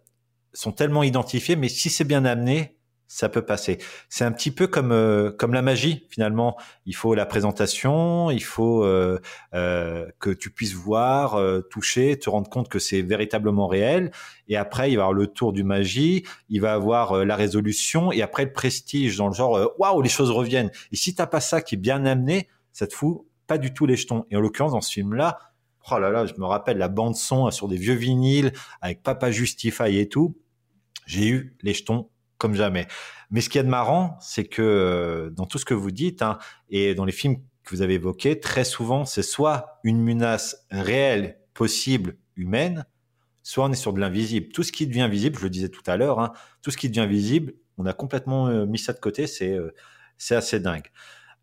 sont tellement identifiés, mais si c'est bien amené, ça peut passer. C'est un petit peu comme euh, comme la magie finalement. Il faut la présentation, il faut euh, euh, que tu puisses voir, toucher, te rendre compte que c'est véritablement réel. Et après, il va y avoir le tour du magie, il va avoir la résolution et après le prestige dans le genre waouh les choses reviennent. Et si t'as pas ça qui est bien amené, ça te fout pas du tout les jetons. Et en l'occurrence dans ce film-là, oh là là, je me rappelle la bande son sur des vieux vinyles avec Papa Justify et tout. J'ai eu les jetons comme jamais. Mais ce qui est de marrant, c'est que euh, dans tout ce que vous dites hein, et dans les films que vous avez évoqués, très souvent, c'est soit une menace réelle, possible, humaine, soit on est sur de l'invisible. Tout ce qui devient visible, je le disais tout à l'heure, hein, tout ce qui devient visible, on a complètement euh, mis ça de côté, c'est euh, c'est assez dingue.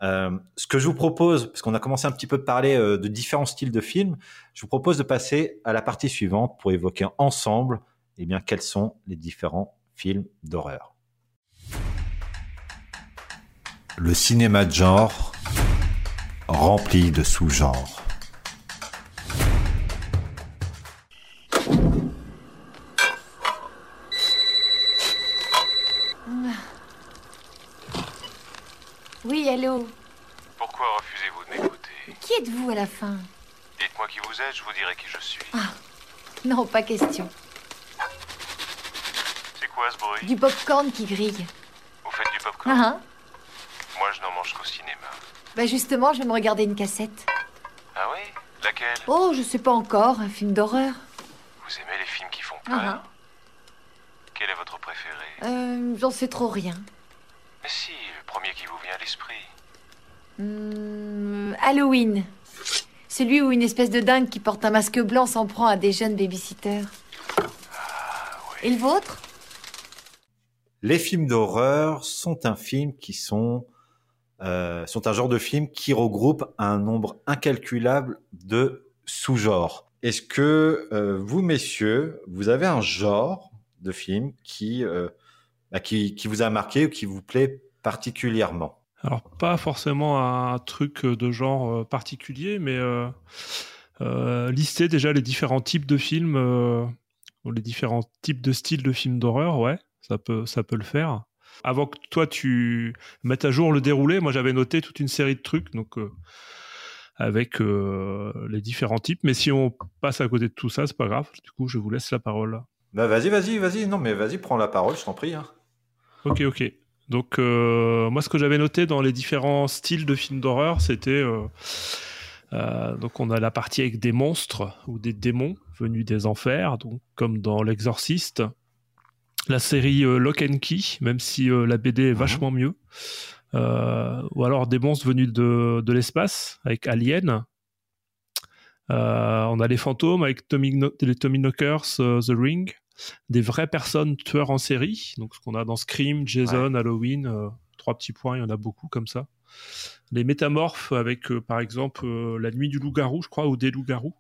ce que je vous propose, parce qu'on a commencé un petit peu de parler de différents styles de films, je vous propose de passer à la partie suivante pour évoquer ensemble eh bien, quels sont les différents films d'horreur. le cinéma de genre rempli de sous-genres. Oui, allô Pourquoi refusez-vous de m'écouter? Qui êtes-vous à la fin? Dites-moi qui vous êtes, je vous dirai qui je suis. Ah, non, pas question. C'est quoi ce bruit Du popcorn qui grille. Vous faites du popcorn ah, ah. Moi, je n'en mange qu'au cinéma. Bah justement, je vais me regarder une cassette. Ah oui? Laquelle? Oh, je sais pas encore, un film d'horreur. Vous aimez les films qui font peur Ah, Quel est votre préféré? Euh, j'en sais trop rien. Mais si, le premier qui vous vient à l'esprit. Hmm, Halloween. Celui où une espèce de dingue qui porte un masque blanc s'en prend à des jeunes babysitters. Et le vôtre? Les films d'horreur sont un film qui sont euh, sont un genre de film qui regroupe un nombre incalculable de sous-genres. Est-ce que euh, vous, messieurs, vous avez un genre de film qui, euh, bah, qui, qui vous a marqué ou qui vous plaît particulièrement? Alors, pas forcément un truc de genre euh, particulier, mais euh, euh, lister déjà les différents types de films, ou les différents types de styles de films d'horreur, ouais, ça peut, ça peut le faire. Avant que toi tu mettes à jour le déroulé, moi j'avais noté toute une série de trucs, donc euh, avec euh, les différents types. Mais si on passe à côté de tout ça, c'est pas grave. Du coup, je vous laisse la parole. Bah vas-y, vas-y, vas-y. Non, mais vas-y, prends la parole, je t'en prie. hein. Ok, ok. Donc, euh, moi, ce que j'avais noté dans les différents styles de films d'horreur, c'était. euh, donc, on a la partie avec des monstres ou des démons venus des enfers, donc comme dans L'Exorciste. La série euh, Lock and Key, même si euh, la BD est vachement mieux. Euh, ou alors des monstres venus de, de l'espace, avec Alien. Euh, on a les fantômes avec Tommy, les Tommy Knockers, The Ring des vraies personnes tueurs en série, donc ce qu'on a dans Scream, Jason, Halloween, trois petits points, il y en a beaucoup comme ça. Les métamorphes avec euh, par exemple euh, La Nuit du loup-garou, je crois, ou des loups-garous.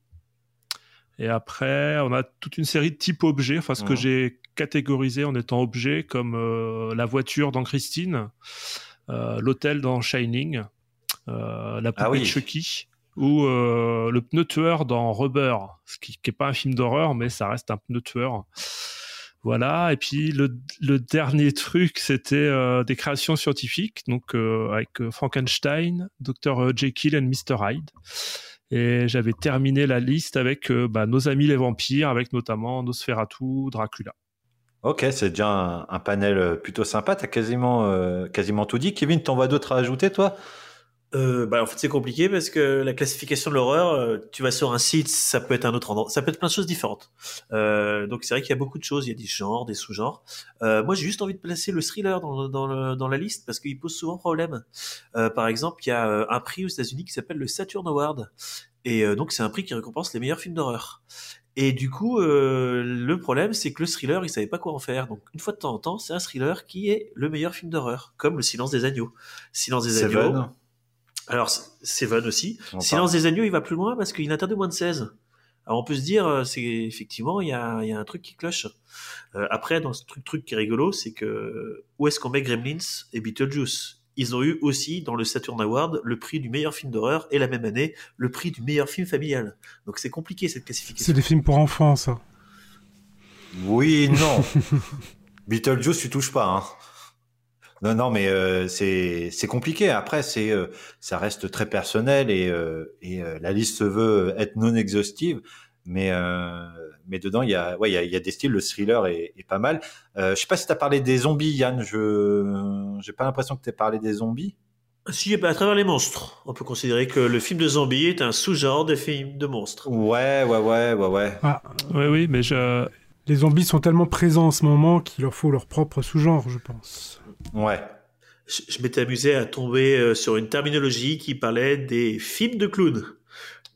Et après, on a toute une série de types objets, enfin ce que Mhm. j'ai catégorisé en étant objets, comme euh, la voiture dans Christine, euh, l'hôtel dans Shining, euh, la poupée Ah oui. de Chucky, ou le pneu tueur dans Rubber, ce qui n'est pas un film d'horreur, mais ça reste un pneu tueur. Voilà, et puis le, le dernier truc, c'était des créations scientifiques, donc avec Frankenstein, Dr Jekyll et Mr Hyde. Et j'avais terminé la liste avec euh, bah, nos amis les vampires, avec notamment Nosferatu, Dracula. Ok, c'est déjà un, panel euh, plutôt sympa. T'as quasiment, euh, quasiment tout dit. Kevin, t'en vois d'autres à ajouter, toi? Euh, bah, en fait, c'est compliqué parce que la classification de l'horreur, euh, tu vas sur un site, ça peut être un autre endroit, ça peut être plein de choses différentes. Euh, donc c'est vrai qu'il y a beaucoup de choses, il y a des genres, des sous-genres. Moi, j'ai juste envie de placer le thriller dans, dans, le- dans la liste parce qu'il pose souvent problème. Par exemple, il y a un prix aux États-Unis qui s'appelle le Saturn Award, et donc c'est un prix qui récompense les meilleurs films d'horreur. Et du coup, euh, le problème, c'est que le thriller, il savait pas quoi en faire. Donc, une fois de temps en temps, c'est un thriller qui est le meilleur film d'horreur, comme Le Silence des agneaux. Silence des agneaux. Alors, Seven aussi. On Silence parle. des agneaux, il va plus loin parce qu'il interdit moins de 16. Alors, on peut se dire, euh, c'est effectivement, il y a, il y a un truc qui cloche. Euh, après, dans ce truc, truc qui est rigolo, c'est que où est-ce qu'on met Gremlins et Beetlejuice? Ils ont eu aussi, dans le Saturn Award, le prix du meilleur film d'horreur et la même année, le prix du meilleur film familial. Donc, c'est compliqué cette classification. C'est des films pour enfants, ça. Oui, non. Beetlejuice, tu touches pas. Hein. Non, non, mais euh, c'est compliqué. Après, c'est euh, ça reste très personnel et euh, et euh, la liste se veut être non exhaustive, mais euh, mais dedans il y a ouais il y a, il y a des styles. Le thriller est, est pas mal. Euh, je sais pas si tu as parlé des zombies, Yann. Je j'ai pas l'impression que tu aies parlé des zombies. Si, bah, à travers les monstres, on peut considérer que le film de zombie est un sous-genre des films de monstres. Ouais, ouais, ouais, ouais, ouais. Ah, Oui, oui, mais je... les zombies sont tellement présents en ce moment qu'il leur faut leur propre sous-genre, je pense. Ouais. Je, je m'étais amusé à tomber euh, sur une terminologie qui parlait des films de clowns,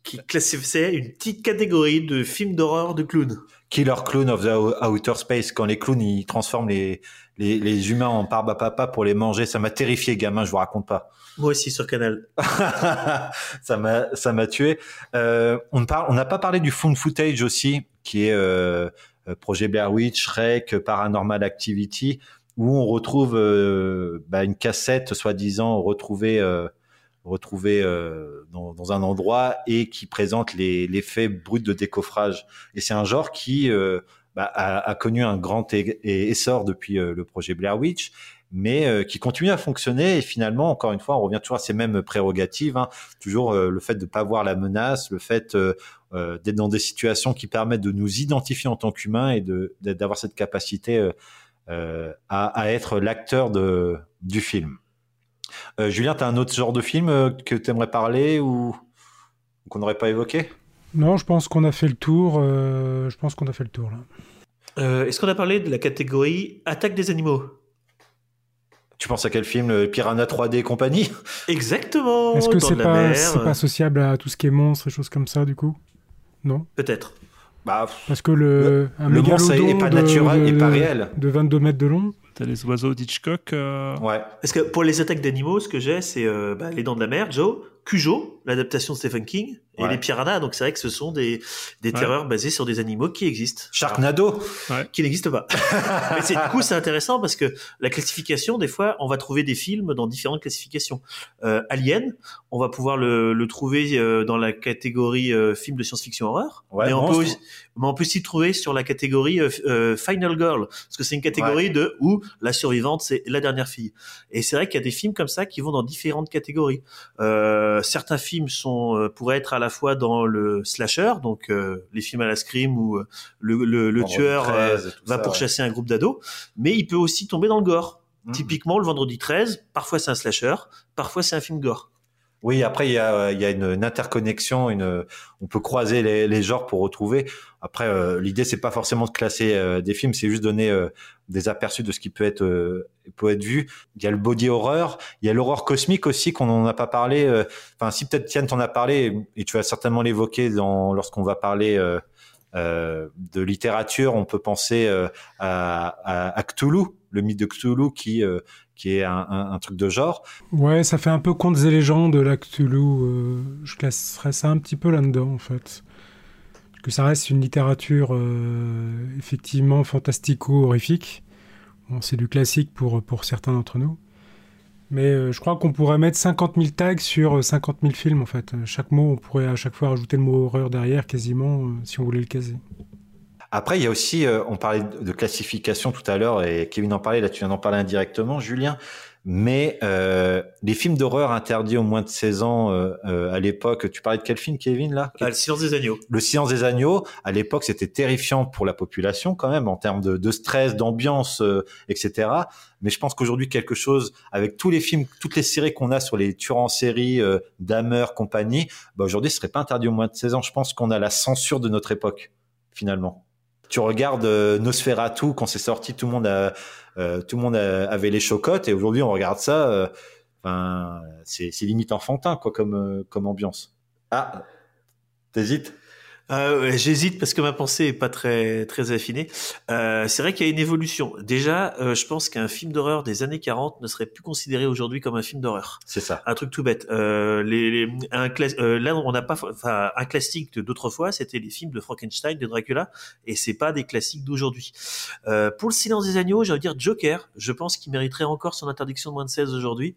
qui classifiait une petite catégorie de films d'horreur de clowns. Killer Clown of the Outer Space, quand les clowns ils transforment les, les, les humains en barbe à papa pour les manger, ça m'a terrifié, gamin, je vous raconte pas. Moi aussi sur Canal. ça m'a ça m'a tué. Euh, on parle, on n'a pas parlé du found footage aussi, qui est euh, euh, projet Blair Witch, Shrek, Paranormal Activity, où on retrouve euh, bah, une cassette soi-disant retrouvée euh, retrouvée euh, dans, dans un endroit et qui présente les l'effet brut de décoffrage. Et c'est un genre qui euh, bah, a, a connu un grand essor depuis euh, le projet Blair Witch mais euh, qui continue à fonctionner et finalement encore une fois on revient toujours à ces mêmes prérogatives hein. toujours le fait de pas voir la menace le fait d'être dans des situations qui permettent de nous identifier en tant qu'humains et d'avoir cette capacité à, à être l'acteur de du film Euh, Julien tu as un autre genre de film euh, que tu aimerais parler ou qu'on n'aurait pas évoqué? Non, je pense qu'on a fait le tour. euh, je pense qu'on a fait le tour là. Euh, Est-ce qu'on a parlé de la catégorie attaque des animaux? Tu penses à quel film le Piranha 3D et compagnie? Exactement. Est-ce que c'est pas, euh, pas associable à tout ce qui est monstre et choses comme ça, du coup? Non? Peut-être. Bah, Parce que le, un le monstre est- pas de- naturel de- et pas réel. De 22 mètres de long T'as les oiseaux d'Hitchcock. euh, ouais Parce que pour les attaques d'animaux, ce que j'ai, c'est euh, bah, Les Dents de la Mer, Joe, Cujo, l'adaptation de Stephen King, et Ouais. les piranhas. Donc c'est vrai que ce sont des, des Ouais. terreurs basées sur des animaux qui existent. Sharknado. Qui n'existent pas. Mais c'est, du coup, c'est intéressant parce que la classification, des fois, on va trouver des films dans différentes classifications. Euh, Alien, on va pouvoir le, le trouver euh, dans la catégorie euh, film de science-fiction horreur. Ouais, mais, on peut mais on peut le trouver sur la catégorie euh, euh, Final Girl, parce que c'est une catégorie Ouais. de où la survivante c'est la dernière fille. Et c'est vrai qu'il y a des films comme ça qui vont dans différentes catégories. Euh, certains films sont euh, pourraient être à la fois dans le slasher, donc euh, les films à la scream où euh, le, le, le Vendredi tueur 13 euh, va ça, pourchasser un groupe d'ados, mais il peut aussi tomber dans le gore. Mhm. Typiquement, le vendredi 13, parfois c'est un slasher, parfois c'est un film gore. Oui, après il y a, il y a une, une interconnexion, une, on peut croiser les, les genres pour retrouver. Après, euh, l'idée c'est pas forcément de classer euh, des films, c'est juste donner euh, des aperçus de ce qui peut être euh, peut être vu. Il y a le body horror, il y a l'horreur cosmique aussi qu'on n'en a pas parlé. euh, Enfin, si peut-être Tienne t'en a parlé et tu vas certainement l'évoquer dans lorsqu'on va parler. euh, euh, de littérature, on peut penser euh, à, à, à Cthulhu, le mythe de Cthulhu qui euh, qui est un, truc de genre. Ouais, ça fait un peu contes et légendes de la Cthulhu. euh, je classerais ça un petit peu là-dedans, en fait. Que ça reste une littérature euh, effectivement fantastico-horrifique. C'est du classique pour, pour certains d'entre nous. Mais euh, je crois qu'on pourrait mettre 50 000 tags sur euh, 50 000 films, en fait. Euh, Chaque mot, on pourrait à chaque fois rajouter le mot horreur derrière, quasiment, euh, si on voulait le caser. Après, il y a aussi, euh, on parlait de classification tout à l'heure, et Kevin en parlait, là tu viens d'en parler indirectement, Julien, mais euh, les films d'horreur interdits aux moins de 16 ans euh, euh, à l'époque, tu parlais de quel film, Kevin, là? Ah, le silence des agneaux. Le silence des agneaux, à l'époque, c'était terrifiant pour la population quand même, en termes de, de stress, d'ambiance, euh, etc. Mais je pense qu'aujourd'hui, quelque chose, avec tous les films, toutes les séries qu'on a sur les tueurs en série, euh, Dahmer, compagnie, bah aujourd'hui, ce serait pas interdit aux moins de 16 ans. Je pense qu'on a la censure de notre époque, finalement. Tu regardes euh, Nosferatu quand c'est sorti, tout le monde a, euh, tout le monde avait les chocottes, et aujourd'hui, on regarde ça. euh, c'est limite enfantin, quoi, comme euh, comme ambiance. Ah, t'hésites? Euh, J'hésite parce que ma pensée est pas très très affinée. Euh, c'est vrai qu'il y a une évolution. Déjà, euh, je pense qu'un film d'horreur des années 40 ne serait plus considéré aujourd'hui comme un film d'horreur. C'est ça. Un truc tout bête. Euh, les, les- un euh, là, on n'a pas, enfin, un classique de d'autres fois, c'était les films de Frankenstein, de Dracula, et c'est pas des classiques d'aujourd'hui. Euh, pour le Silence des agneaux, j'ai envie de dire Joker. Je pense qu'il mériterait encore son interdiction de moins de 16 aujourd'hui.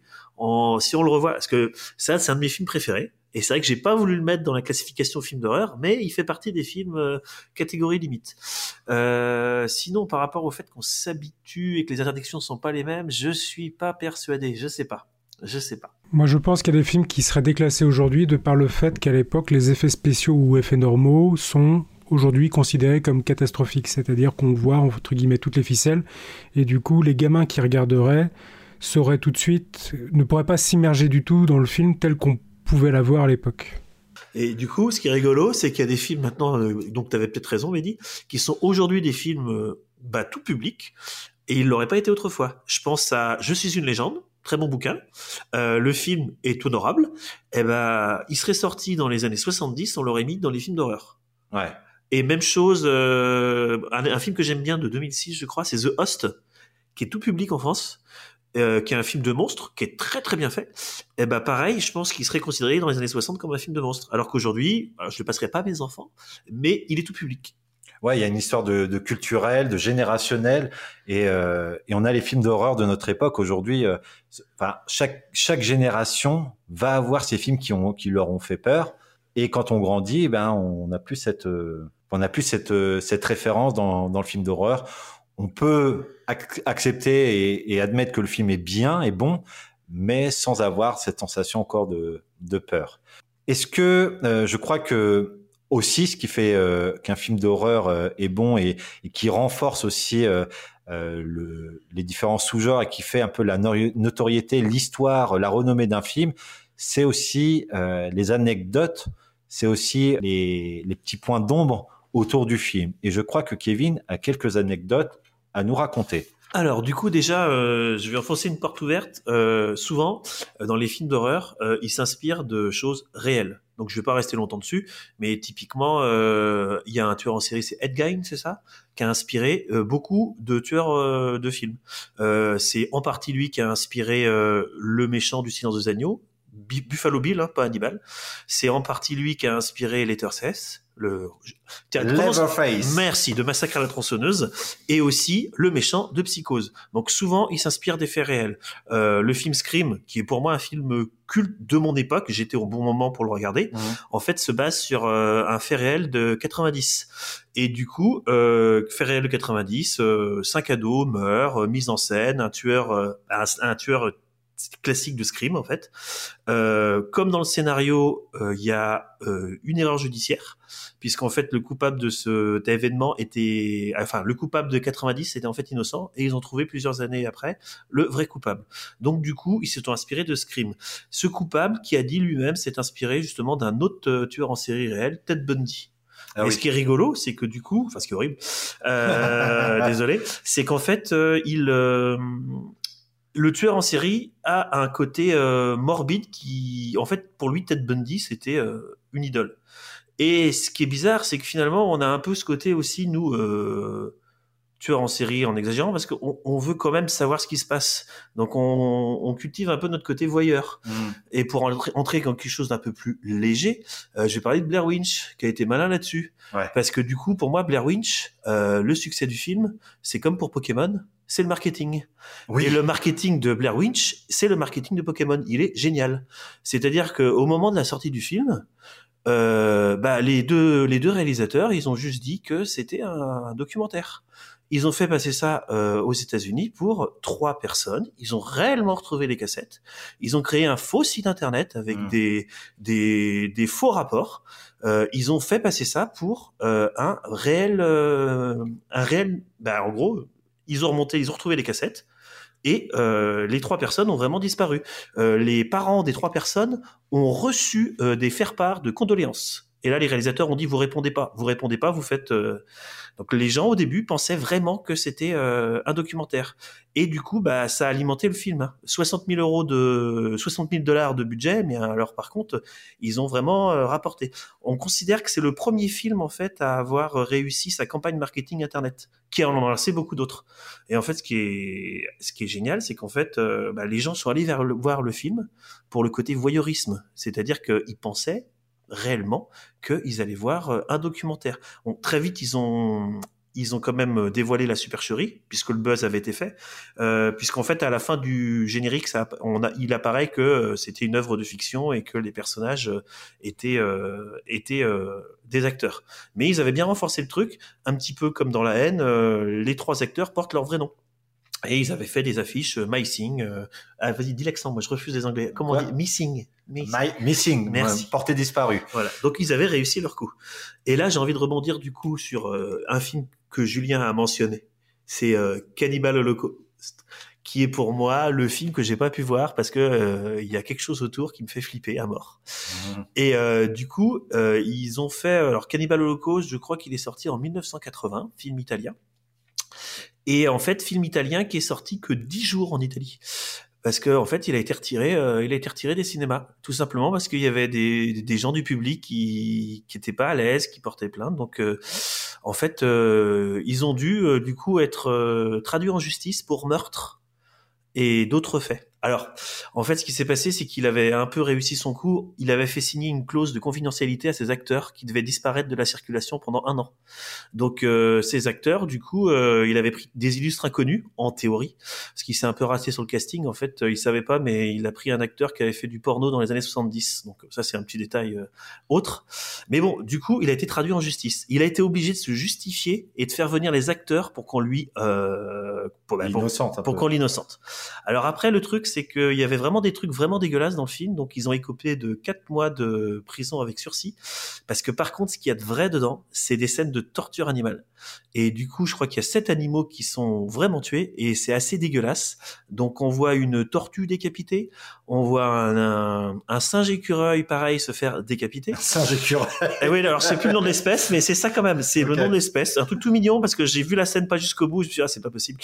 Si on le revoit, parce que ça, c'est un de mes films préférés. Et c'est vrai que j'ai pas voulu le mettre dans la classification film d'horreur, mais il fait partie des films euh, catégorie limite. Euh, sinon, par rapport au fait qu'on s'habitue et que les interdictions sont pas les mêmes, je suis pas persuadé. Je sais pas. Je sais pas. Moi, je pense qu'il y a des films qui seraient déclassés aujourd'hui de par le fait qu'à l'époque, les effets spéciaux ou effets normaux sont aujourd'hui considérés comme catastrophiques. C'est-à-dire qu'on voit, entre guillemets, toutes les ficelles. Et du coup, les gamins qui regarderaient sauraient tout de suite, ne pourraient pas s'immerger du tout dans le film tel qu'on pouvait l'avoir à l'époque. Et du coup, ce qui est rigolo, c'est qu'il y a des films maintenant, euh, donc tu avais peut-être raison, Mehdi, qui sont aujourd'hui des films euh, bah, tout public, et ils l'auraient pas été autrefois. Je pense à Je suis une légende, très bon bouquin. Euh, le film est honorable. Et ben, il serait sorti dans les années 70, on l'aurait mis dans les films d'horreur. Ouais. Et même chose, euh, un, un film que j'aime bien de 2006, je crois, c'est The Host, qui est tout public en France, euh, qui est un film de monstre, qui est très très bien fait. Et ben pareil, je pense qu'il serait considéré dans les années 60 comme un film de monstre. Alors qu'aujourd'hui, je le passerai pas à mes enfants, mais il est tout public. Ouais, il y a une histoire de, culturel, de générationnel, et, euh, et on a les films d'horreur de notre époque aujourd'hui. euh, Enfin, chaque génération va avoir ces films qui ont qui leur ont fait peur, et quand on grandit, eh ben on n'a plus cette euh, on n'a plus cette référence dans le film d'horreur. On peut ac- accepter et, et admettre que le film est bien et bon, mais sans avoir cette sensation encore de peur. Est-ce que euh, je crois que aussi ce qui fait euh, qu'un film d'horreur euh, est bon et, qui renforce aussi le, les différents sous-genres et qui fait un peu la notoriété, l'histoire, la renommée d'un film, c'est aussi les anecdotes, c'est aussi les petits points d'ombre autour du film. Et je crois que Kevin a quelques anecdotes à nous raconter. Alors, du coup, déjà, euh, je vais enfoncer une porte ouverte. Euh, souvent, euh, dans les films d'horreur, euh, ils s'inspirent de choses réelles. Donc, je vais pas rester longtemps dessus, mais typiquement, euh, il y a un tueur en série, c'est Ed Gein, c'est ça, qui a inspiré beaucoup de tueurs de films. C'est en partie lui qui a inspiré le méchant du Silence des agneaux, Buffalo Bill, hein, pas Hannibal. C'est en partie lui qui a inspiré Letterface, le Tiens, Leatherface. Merci de Massacre à la tronçonneuse et aussi le méchant de Psychose. Donc souvent, il s'inspire des faits réels. Euh, le film Scream, qui est pour moi un film culte de mon époque, j'étais au bon moment pour le regarder. En fait, se base sur euh, un fait réel de 90. Et du coup, euh, fait réel de 90, euh, cinq ados meurent, mise en scène, un tueur, un, un tueur classique de Scream en fait. Euh, comme dans le scénario, euh, il y a euh, une erreur judiciaire, puisqu'en fait le coupable de cet événement était, enfin le coupable de 90 était en fait innocent, et ils ont trouvé plusieurs années après le vrai coupable. Donc du coup, ils se sont inspirés de Scream. Ce coupable qui a dit lui-même s'est inspiré justement d'un autre euh, tueur en série réel, Ted Bundy. Ah et oui. ce qui est rigolo, c'est que du coup, enfin ce qui est horrible, euh, désolé, c'est qu'en fait, il, euh, le tueur en série a un côté euh, morbide qui, en fait, pour lui, Ted Bundy, c'était euh, une idole. Et ce qui est bizarre, c'est que finalement, on a un peu ce côté aussi, nous, euh, tueurs en série, en exagérant, parce qu'on on veut quand même savoir ce qui se passe. Donc, on, on cultive un peu notre côté voyeur. Et pour entrer, entrer dans quelque chose d'un peu plus léger, euh, je vais parler de Blair Winch, qui a été malin là-dessus. Parce que du coup, pour moi, Blair Winch, euh, le succès du film, c'est comme pour Pokémon, c'est le marketing. Et le marketing de Blair Winch, c'est le marketing de Pokémon. Il est génial. C'est-à-dire qu'au moment de la sortie du film, euh, bah, les deux les deux réalisateurs, ils ont juste dit que c'était un, un documentaire. Ils ont fait passer ça euh, aux États-Unis pour trois personnes. Ils ont réellement retrouvé les cassettes. Ils ont créé un faux site internet avec des, des des faux rapports. Euh, ils ont fait passer ça pour euh, un réel euh, un réel. Bah, en gros, ils ont remonté, ils ont retrouvé les cassettes. Et euh, les trois personnes ont vraiment disparu. Euh, les parents des trois personnes ont reçu euh, des faire-part de condoléances. Et là, les réalisateurs ont dit vous répondez pas, vous répondez pas, vous faites. euh, Donc les gens au début pensaient vraiment que c'était euh, un documentaire. Et du coup, bah ça a alimenté le film. hein. 60 000 euros de 60 000 dollars de budget, mais alors par contre, ils ont vraiment euh, rapporté. On considère que c'est le premier film en fait à avoir réussi sa campagne marketing internet, qui en a lancé beaucoup d'autres. Et en fait, ce qui est ce qui est génial, c'est qu'en fait, euh, bah, les gens sont allés vers le- voir le film pour le côté voyeurisme, c'est-à-dire qu'ils pensaient réellement qu'ils allaient voir euh, un documentaire. Très vite, ils ont ils ont quand même euh, dévoilé la supercherie puisque le buzz avait été fait, euh, puisqu'en fait à la fin du générique, on il apparaît que c'était une œuvre de fiction et que les personnages étaient étaient des acteurs. Mais ils avaient bien renforcé le truc, un petit peu comme dans La haine, les trois acteurs portent leur vrai nom. Et ils avaient fait des affiches euh, Missing. euh, ah, vas-y, dis l'accent. Moi, je refuse les anglais. Comment on dit? Missing. My- missing. Merci. portée disparue. Voilà. Donc ils avaient réussi leur coup. Et là, j'ai envie de rebondir du coup sur euh, un film que Julien a mentionné. C'est euh, Cannibal Holocaust, qui est pour moi le film que j'ai pas pu voir parce que euh, il y a quelque chose autour qui me fait flipper à mort. Et euh, du coup, euh, ils ont fait alors Cannibal Holocaust. Je crois qu'il est sorti en 1980, film italien. Et en fait, film italien qui est sorti que dix jours en Italie. Parce que en fait, il a été retiré, euh, il a été retiré des cinémas, tout simplement parce qu'il y avait des, gens du public qui qui étaient pas à l'aise, qui portaient plainte. Donc, euh, en fait, euh, ils ont dû du coup être traduits en justice pour meurtre et d'autres faits. Alors, en fait, ce qui s'est passé, c'est qu'il avait un peu réussi son coup. Il avait fait signer une clause de confidentialité à ses acteurs qui devaient disparaître de la circulation pendant un an. Donc, euh, ces acteurs, du coup, euh, il avait pris des illustres inconnus, en théorie, parce qu'il s'est un peu raté sur le casting. En fait, euh, il savait pas, mais il a pris un acteur qui avait fait du porno dans les années 70. Donc, ça, c'est un petit détail euh, autre. Mais bon, du coup, il a été traduit en justice. Il a été obligé de se justifier et de faire venir les acteurs pour qu'on lui, euh, pour, bah, pour- pour qu'on l'innocente. Alors après, le truc, c'est qu'il y avait vraiment des trucs vraiment dégueulasses dans le film, donc ils ont écopé de 4 mois de prison avec sursis, parce que par contre, ce qu'il y a de vrai dedans, c'est des scènes de torture animale. Et du coup, je crois qu'il y a sept animaux qui sont vraiment tués, et c'est assez dégueulasse. Donc on voit une tortue décapitée, on voit un, un, un singe écureuil, pareil, se faire décapiter. Singe écureuil. Eh oui, alors c'est plus le nom de l'espèce, mais c'est ça quand même. C'est le nom de l'espèce. Un truc tout mignon parce que j'ai vu la scène pas jusqu'au bout. Je me suis dit, ah, c'est pas possible.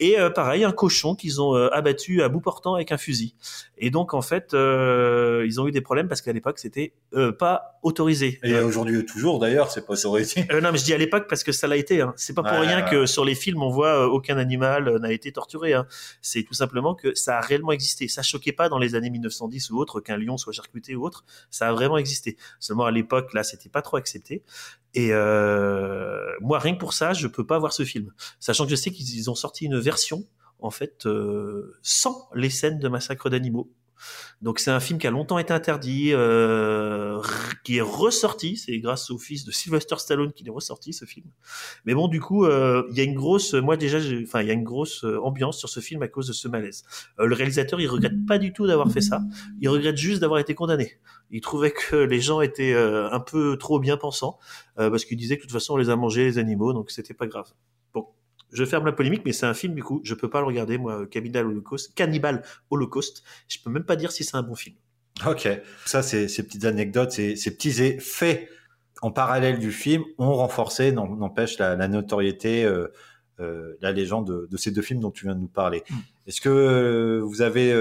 Et euh, pareil un cochon qu'ils ont euh, abattu à bout portant avec un fusil. Et donc en fait, euh, ils ont eu des problèmes parce qu'à l'époque c'était euh, pas autorisé. Et aujourd'hui toujours d'ailleurs, c'est pas autorisé. Euh, non, mais je dis à l'époque parce que ça l'a été. Hein. C'est pas pour Ouais, rien ouais. que sur les films on voit euh, aucun animal euh, n'a été torturé. Hein. C'est tout simplement que ça a réellement existé. Ça choquait pas dans les années 1910 ou autre qu'un lion soit charcuté ou autre. Ça a vraiment existé. Seulement à l'époque là, c'était pas trop accepté. Et euh, moi, rien que pour ça, je peux pas voir ce film, sachant que je sais qu'ils ils ont sorti une version en fait euh, sans les scènes de massacre d'animaux. Donc c'est un film qui a longtemps été interdit, euh, qui est ressorti. C'est grâce au fils de Sylvester Stallone qu'il est ressorti ce film. Mais bon, du coup, euh, il y a une grosse, moi déjà, enfin il y a une grosse euh, ambiance sur ce film à cause de ce malaise. Le réalisateur, il regrette pas du tout d'avoir fait ça. Il regrette juste d'avoir été condamné. Il trouvait que les gens étaient un peu trop bien pensants parce qu'il disait que de toute façon on les a mangés les animaux, donc c'était pas grave. Je ferme la polémique, mais c'est un film du coup, je peux pas le regarder moi, Cannibal Holocaust, Cannibal Holocaust. Je peux même pas dire si c'est un bon film. Ok, ça, c'est ces petites anecdotes, ces, ces petits effets en parallèle du film ont renforcé, n'empêche, la, la notoriété, euh, euh, la légende de, de ces deux films dont tu viens de nous parler. Est-ce que euh, vous avez,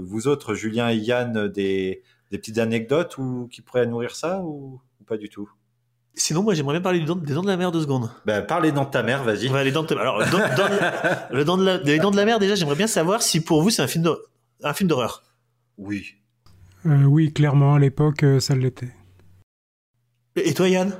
vous autres, Julien et Yann, des, des petites anecdotes ou, qui pourraient nourrir ça ou, ou pas du tout? Sinon, moi, j'aimerais bien parler des dents, des dents de la mer deux secondes. ben, Parle les dents de ta mère, vas-y. Ouais, les dents de ta- Alors, le dent- dent- le dent de la- les dents de la mer, déjà, j'aimerais bien savoir si pour vous c'est un film d'hor- un film d'horreur. Oui. Euh, oui, clairement, à l'époque, euh, ça l'était. Et et toi, Yann?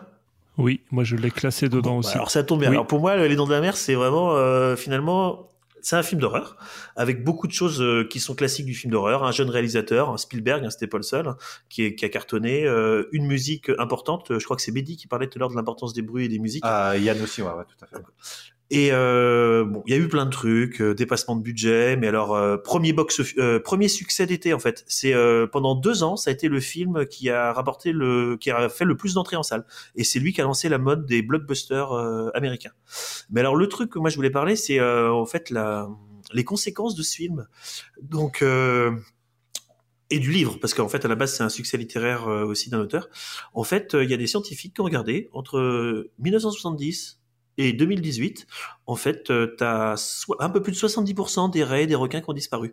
Oui, moi je l'ai classé dedans aussi. Bah, Alors ça tombe bien. Oui. Alors pour moi, Les Dents de la Mer, c'est vraiment euh, finalement, c'est un film d'horreur avec beaucoup de choses euh, qui sont classiques du film d'horreur. Un jeune réalisateur, un Spielberg, hein, c'était pas le seul, hein, qui, est- qui a cartonné. euh, une musique importante. Je crois que c'est Betty qui parlait tout à l'heure de l'importance des bruits et des musiques. Ah, Yann aussi, ouais, ouais, tout à fait. Et euh, bon, il y a eu plein de trucs, euh, dépassement de budget, mais alors euh, premier box, euh, premier succès d'été en fait. C'est euh, pendant deux ans, ça a été le film qui a rapporté le, qui a fait le plus d'entrées en salle. Et c'est lui qui a lancé la mode des blockbusters euh, américains. Mais alors le truc que moi je voulais parler, c'est en fait la, les conséquences de ce film. Donc et du livre, parce qu'en fait, à la base, c'est un succès littéraire aussi d'un auteur. En fait, il y a des scientifiques qui ont regardé entre euh, 1970 et 2018. En fait, euh, t'as so- un peu plus de 70% des raies des requins qui ont disparu.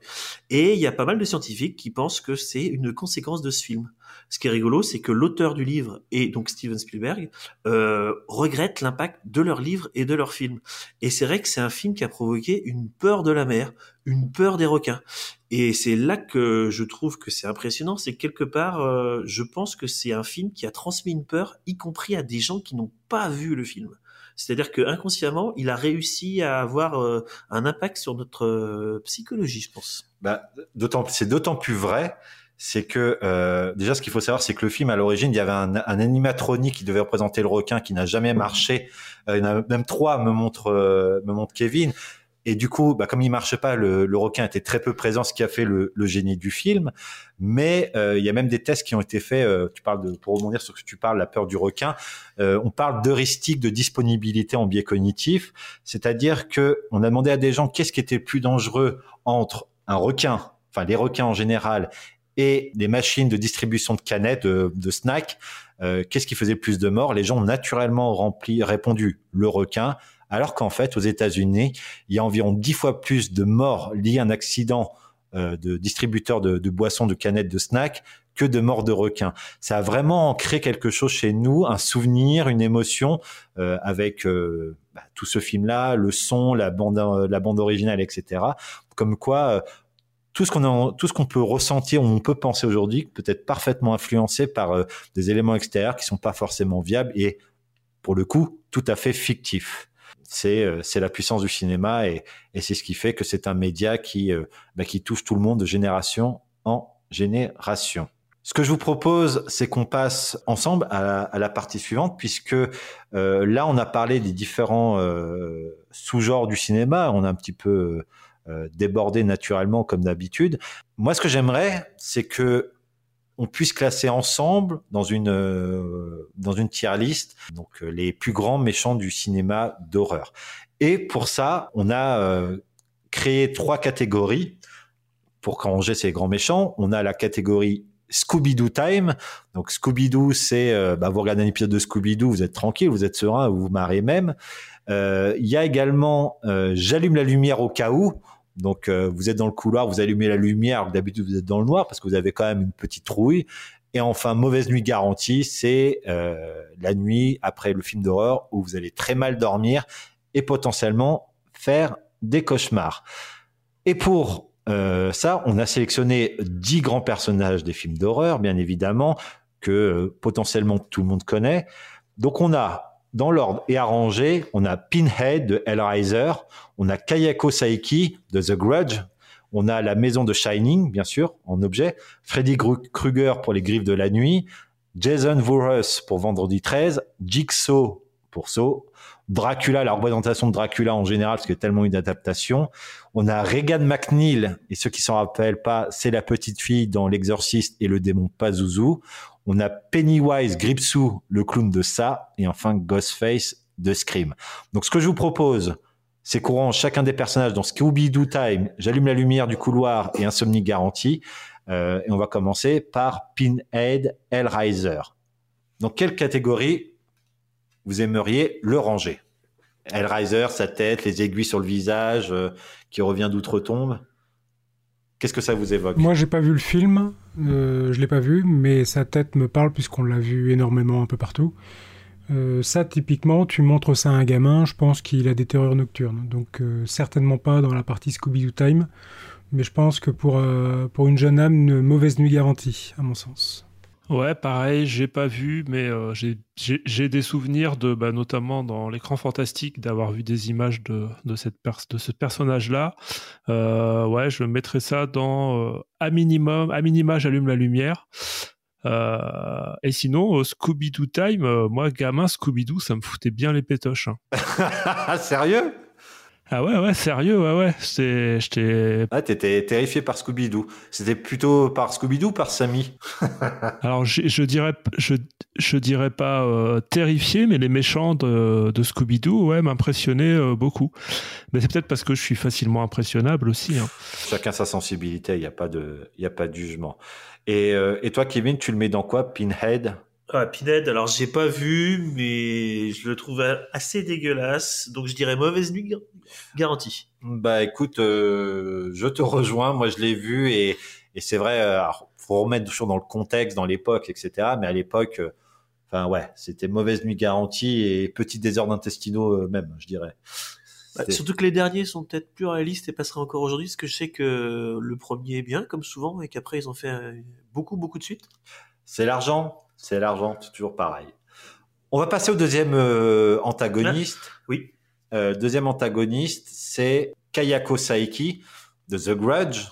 Et il y a pas mal de scientifiques qui pensent que c'est une conséquence de ce film. Ce qui est rigolo, c'est que l'auteur du livre, et donc Steven Spielberg, euh, regrette l'impact de leur livre et de leur film. Et c'est vrai que c'est un film qui a provoqué une peur de la mer, une peur des requins. Et c'est là que je trouve que c'est impressionnant, c'est que quelque part, euh, je pense que c'est un film qui a transmis une peur, y compris à des gens qui n'ont pas vu le film. C'est-à-dire que inconsciemment, il a réussi à avoir euh, un impact sur notre euh, psychologie, je pense. Bah, d'autant, c'est d'autant plus vrai, c'est que euh, déjà ce qu'il faut savoir, c'est que le film à l'origine, il y avait un, un animatronique qui devait représenter le requin, qui n'a jamais marché. Euh, il y en a même trois, me montre, euh, me montre Kevin. Et du coup, bah, comme il marche pas, le, requin était très peu présent, ce qui a fait le, génie du film. Mais euh, il y a même des tests qui ont été faits. euh, tu parles de, pour rebondir sur ce que tu parles, la peur du requin. Euh, on parle d'heuristique de disponibilité en biais cognitif, c'est-à-dire que on a demandé à des gens qu'est-ce qui était plus dangereux entre un requin, enfin les requins en général, et des machines de distribution de canettes, de, snacks. Qu'est-ce qui faisait plus de morts? Les gens ont naturellement rempli, répondu le requin, alors qu'en fait, aux États-Unis, il y a environ dix fois plus de morts liés à un accident euh, de distributeur de, de boissons, de canettes, de snacks, que de morts de requins. Ça a vraiment créé quelque chose chez nous, un souvenir, une émotion, euh, avec euh, bah, tout ce film-là, le son, la bande, euh, la bande originale, etc. Comme quoi, euh, tout ce qu'on tout ce qu'on peut ressentir, on peut penser aujourd'hui, peut être parfaitement influencé par euh, des éléments extérieurs qui sont pas forcément viables et, pour le coup, tout à fait fictifs. C'est euh, c'est la puissance du cinéma et, et c'est ce qui fait que c'est un média qui euh, bah, qui touche tout le monde de génération en génération. Ce que je vous propose, c'est qu'on passe ensemble à la, à la partie suivante, puisque euh, là, on a parlé des différents euh, sous-genres du cinéma. On a un petit peu euh, débordé naturellement, comme d'habitude. Moi, ce que j'aimerais, c'est que on puisse classer ensemble dans une euh, dans une tier donc euh, les plus grands méchants du cinéma d'horreur. Et pour ça, on a euh, créé trois catégories pour ranger ces grands méchants. On a la catégorie Scooby-Doo Time. Donc Scooby-Doo, c'est euh, bah, vous regardez un épisode de Scooby-Doo, vous êtes tranquille, vous êtes serein, vous vous marrez même. Il y a également J'allume la lumière au cas où. Donc euh, vous êtes dans le couloir, vous allumez la lumière. D'habitude vous êtes dans le noir parce que vous avez quand même une petite trouille. Et enfin, mauvaise nuit garantie, c'est euh, la nuit après le film d'horreur où vous allez très mal dormir et potentiellement faire des cauchemars. Et pour euh, ça, on a sélectionné dix grands personnages des films d'horreur, bien évidemment, que euh, potentiellement tout le monde connaît. Donc on a, dans l'ordre et arrangé, on a Pinhead de Hellraiser, on a Kayako Saiki de The Grudge, on a la maison de Shining, bien sûr, en objet, Freddy Krueger pour les griffes de la nuit, Jason Voorhees pour Vendredi 13, Jigsaw pour Saw, Dracula, la représentation de Dracula en général, parce qu'il y a tellement eu d'adaptations. On a Regan McNeil, et ceux qui s'en rappellent pas, c'est la petite fille dans L'Exorciste et le démon Pazuzu. On a Pennywise Gripsou, le clown de ça, et enfin Ghostface de Scream. Donc ce que je vous propose, c'est qu'on range chacun des personnages dans Scooby-Doo Time, J'allume la lumière du couloir et Insomnie garantie. Euh, et on va commencer par Pinhead Hellraiser. Dans quelle catégorie vous aimeriez le ranger? Hellraiser, sa tête, les aiguilles sur le visage, euh, qui revient d'outre-tombe? Qu'est-ce que ça vous évoque? Moi, j'ai pas vu le film, euh, je l'ai pas vu, mais sa tête me parle puisqu'on l'a vu énormément un peu partout. Euh, ça, typiquement, tu montres ça à un gamin, je pense qu'il a des terreurs nocturnes. Donc, euh, certainement pas dans la partie Scooby-Doo Time, mais je pense que pour, pour une jeune âme, une mauvaise nuit garantie, à mon sens. Ouais, pareil, j'ai pas vu, mais euh, j'ai- des souvenirs de, bah, notamment dans l'écran fantastique, d'avoir vu des images de, de, ce personnage-là. Euh, ouais, je mettrais ça dans euh, à minimum, à minima, j'allume la lumière. Et sinon, Scooby-Doo Time, moi, gamin, Scooby-Doo, ça me foutait bien les pétoches. hein. Sérieux? Ah ouais, ouais, sérieux, ouais, ouais. J'étais. Ah, t'étais terrifié par Scooby-Doo. C'était plutôt par Scooby-Doo ou par Sammy Alors, je, je dirais, je, je dirais pas euh, terrifié, mais les méchants de, de Scooby-Doo, ouais, m'impressionnaient euh, beaucoup. Mais c'est peut-être parce que je suis facilement impressionnable aussi. hein. Chacun sa sensibilité, il n'y a, pas de- y a pas de jugement. Et, euh, et toi, Kevin, tu le mets dans quoi? Pinhead? Ah, Pinhead, alors j'ai pas vu, mais je le trouve assez dégueulasse, donc je dirais mauvaise nuit gar- garantie. Bah écoute, euh, je te rejoins. Moi, je l'ai vu et, et c'est vrai. euh, Alors, faut remettre toujours dans le contexte, dans l'époque, etc. Mais à l'époque, euh, enfin ouais, c'était mauvaise nuit garantie et petit désordre intestinaux euh, même, je dirais. Bah, surtout que les derniers sont peut-être plus réalistes et passeraient encore aujourd'hui, parce que je sais que le premier est bien, comme souvent, et qu'après ils ont fait beaucoup, beaucoup de suites. C'est l'argent, c'est l'argent, c'est toujours pareil. On va passer au deuxième euh, antagoniste. oui. Euh, deuxième antagoniste, c'est Kayako Saiki de The Grudge.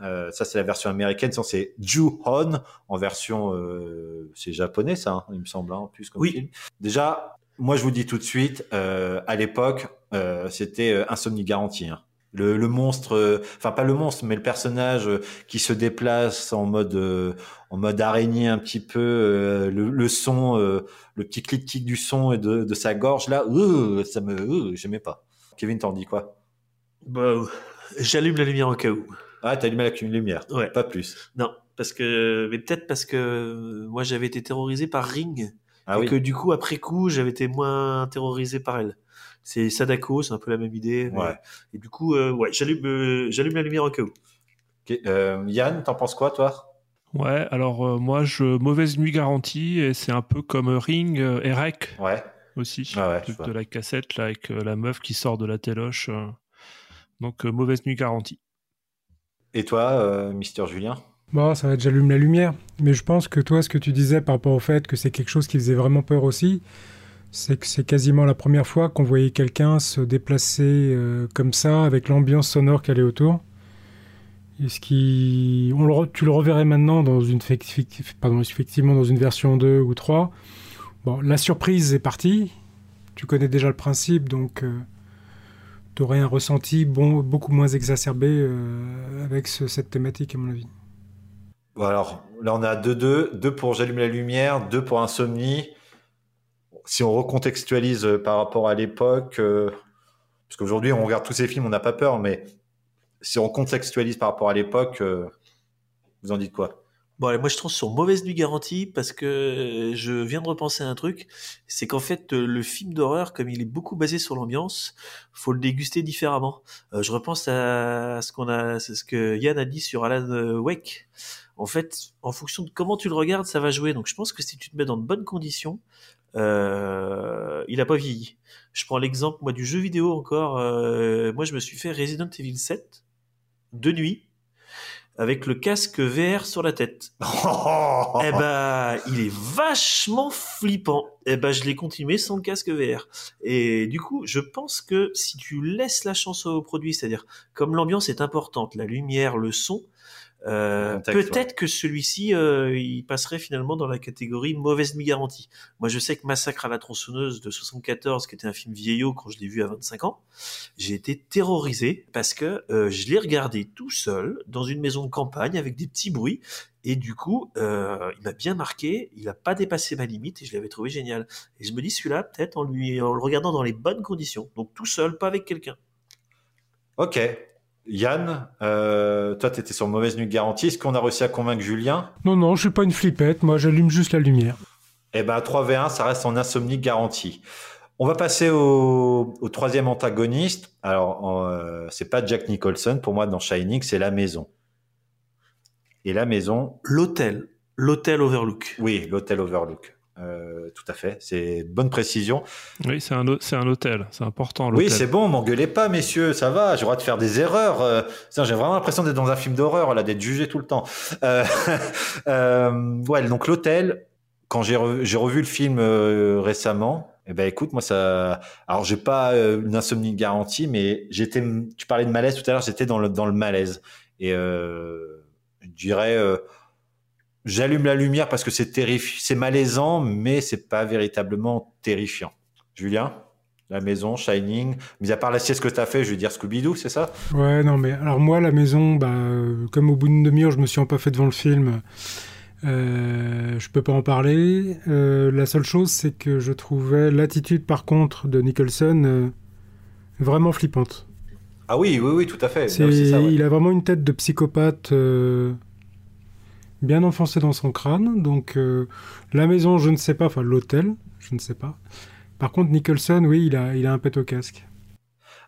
Euh, ça, c'est la version américaine. Sinon, c'est Ju-Hon en version, euh, c'est japonais, ça, hein, il me semble, hein, en plus comme Oui. film. Déjà, moi, je vous dis tout de suite, euh, à l'époque, euh, c'était insomnie garantie. hein. Le, le monstre, euh, enfin pas le monstre, mais le personnage euh, qui se déplace en mode euh, en mode araignée un petit peu, le, le son, le petit clic-clic du son et de, de sa gorge là, ça me, j'aimais pas. Kevin, t'en dis quoi? Bah, j'allume la lumière au cas où. Ah, t'as allumé la lumière, Ouais. pas plus. Non, parce que, mais peut-être parce que moi j'avais été terrorisé par Ring, Ah et oui. que du coup après coup j'avais été moins terrorisé par elle. C'est Sadako, c'est un peu la même idée. Ouais. Et du coup, euh, ouais, j'allume, euh, j'allume la lumière au cas où. Ok, euh, Yann, t'en penses quoi, toi? Ouais, alors euh, moi, je mauvaise nuit garantie, et c'est un peu comme Ring euh, et Rec Ouais. aussi, Ah ouais, de la cassette là avec euh, la meuf qui sort de la téloche. euh. Donc euh, mauvaise nuit garantie. Et toi, euh, Mister Julien? Bon, ça va être j'allume la lumière. Mais je pense que toi, ce que tu disais par rapport au fait que c'est quelque chose qui faisait vraiment peur aussi, c'est quasiment la première fois qu'on voyait quelqu'un se déplacer euh, comme ça, avec l'ambiance sonore qu'elle est autour. Ce Tu le reverrais maintenant dans une... effectivement dans une version 2 ou 3. Bon, la surprise est partie. Tu connais déjà le principe, donc tu aurais un ressenti bon, beaucoup moins exacerbé euh, avec ce- cette thématique, à mon avis. Bon, alors, là, on a 2-2, 2 pour J'allume la lumière, 2 pour Insomnie. Si on recontextualise euh, par rapport à l'époque, euh, parce qu'aujourd'hui, on regarde tous ces films, on n'a pas peur, mais si on contextualise par rapport à l'époque, euh, vous en dites quoi? Bon, allez, moi je trouve sur mauvaise nuit garantie parce que je viens de repenser à un truc. C'est qu'en fait, le film d'horreur, comme il est beaucoup basé sur l'ambiance, faut le déguster différemment. Je repense à ce qu'on a, ce que Yann a dit sur Alan Wake. En fait, en fonction de comment tu le regardes, ça va jouer. Donc je pense que si tu te mets dans de bonnes conditions, euh, il a pas vieilli. Je prends l'exemple moi du jeu vidéo encore. euh, moi, je me suis fait Resident Evil 7 de nuit avec le casque VR sur la tête. eh ben, il est vachement flippant. Eh ben, je l'ai continué sans le casque VR. Et du coup, je pense que si tu laisses la chance au produit, c'est-à-dire comme l'ambiance est importante, la lumière, le son, euh, peut-être que celui-ci, euh, il passerait finalement dans la catégorie mauvaise nuit garantie. Moi, je sais que Massacre à la tronçonneuse de 74, qui était un film vieillot quand je l'ai vu à 25 ans, j'ai été terrorisé parce que euh, je l'ai regardé tout seul dans une maison de campagne avec des petits bruits. Et du coup, euh, il m'a bien marqué, il n'a pas dépassé ma limite et je l'avais trouvé génial. Et je me dis celui-là, peut-être en, lui, en le regardant dans les bonnes conditions. Donc tout seul, pas avec quelqu'un. Ok. Yann, euh, toi, tu étais sur mauvaise nuit garantie. Est-ce qu'on a réussi à convaincre Julien? Non, non, je suis pas une flippette. Moi, j'allume juste la lumière. Eh ben, 3v1, ça reste en insomnie garantie. On va passer au, au troisième antagoniste. Alors, euh, c'est pas Jack Nicholson pour moi dans Shining, c'est la maison. Et la maison. L'hôtel. L'hôtel Overlook. Oui, l'hôtel Overlook. Euh, tout à fait. C'est bonne précision. Oui, c'est un, un hôtel. C'est important. Oui, c'est bon, m'engueulez pas, messieurs, ça va, j'ai le droit de faire des erreurs. Euh, j'ai vraiment l'impression d'être dans un film d'horreur, là, d'être jugé tout le temps. Euh, euh, ouais, donc l'hôtel, quand j'ai revu, j'ai revu le film récemment, eh ben écoute, moi ça, alors j'ai pas une insomnie garantie, mais j'étais, tu parlais de malaise tout à l'heure, j'étais dans le dans le malaise et je dirais. J'allume la lumière parce que c'est terrifiant, c'est malaisant, mais c'est pas véritablement terrifiant. Julien, la maison, Shining, mis à part la sieste que t'as fait, je veux dire Scooby-Doo, c'est ça? Ouais, non, mais alors moi, la maison, bah, euh, comme au bout d'une demi-heure, je me suis empaffé devant le film, euh, je peux pas en parler. Euh, la seule chose, c'est que je trouvais l'attitude, par contre, de Nicholson euh, vraiment flippante. Ah oui, oui, oui, tout à fait. C'est- Là aussi, ça, ouais. Il a vraiment une tête de psychopathe euh, bien enfoncée dans son crâne. Donc, euh, la maison, je ne sais pas, enfin, l'hôtel, je ne sais pas. Par contre, Nicholson, oui, il a, il a un pet au casque.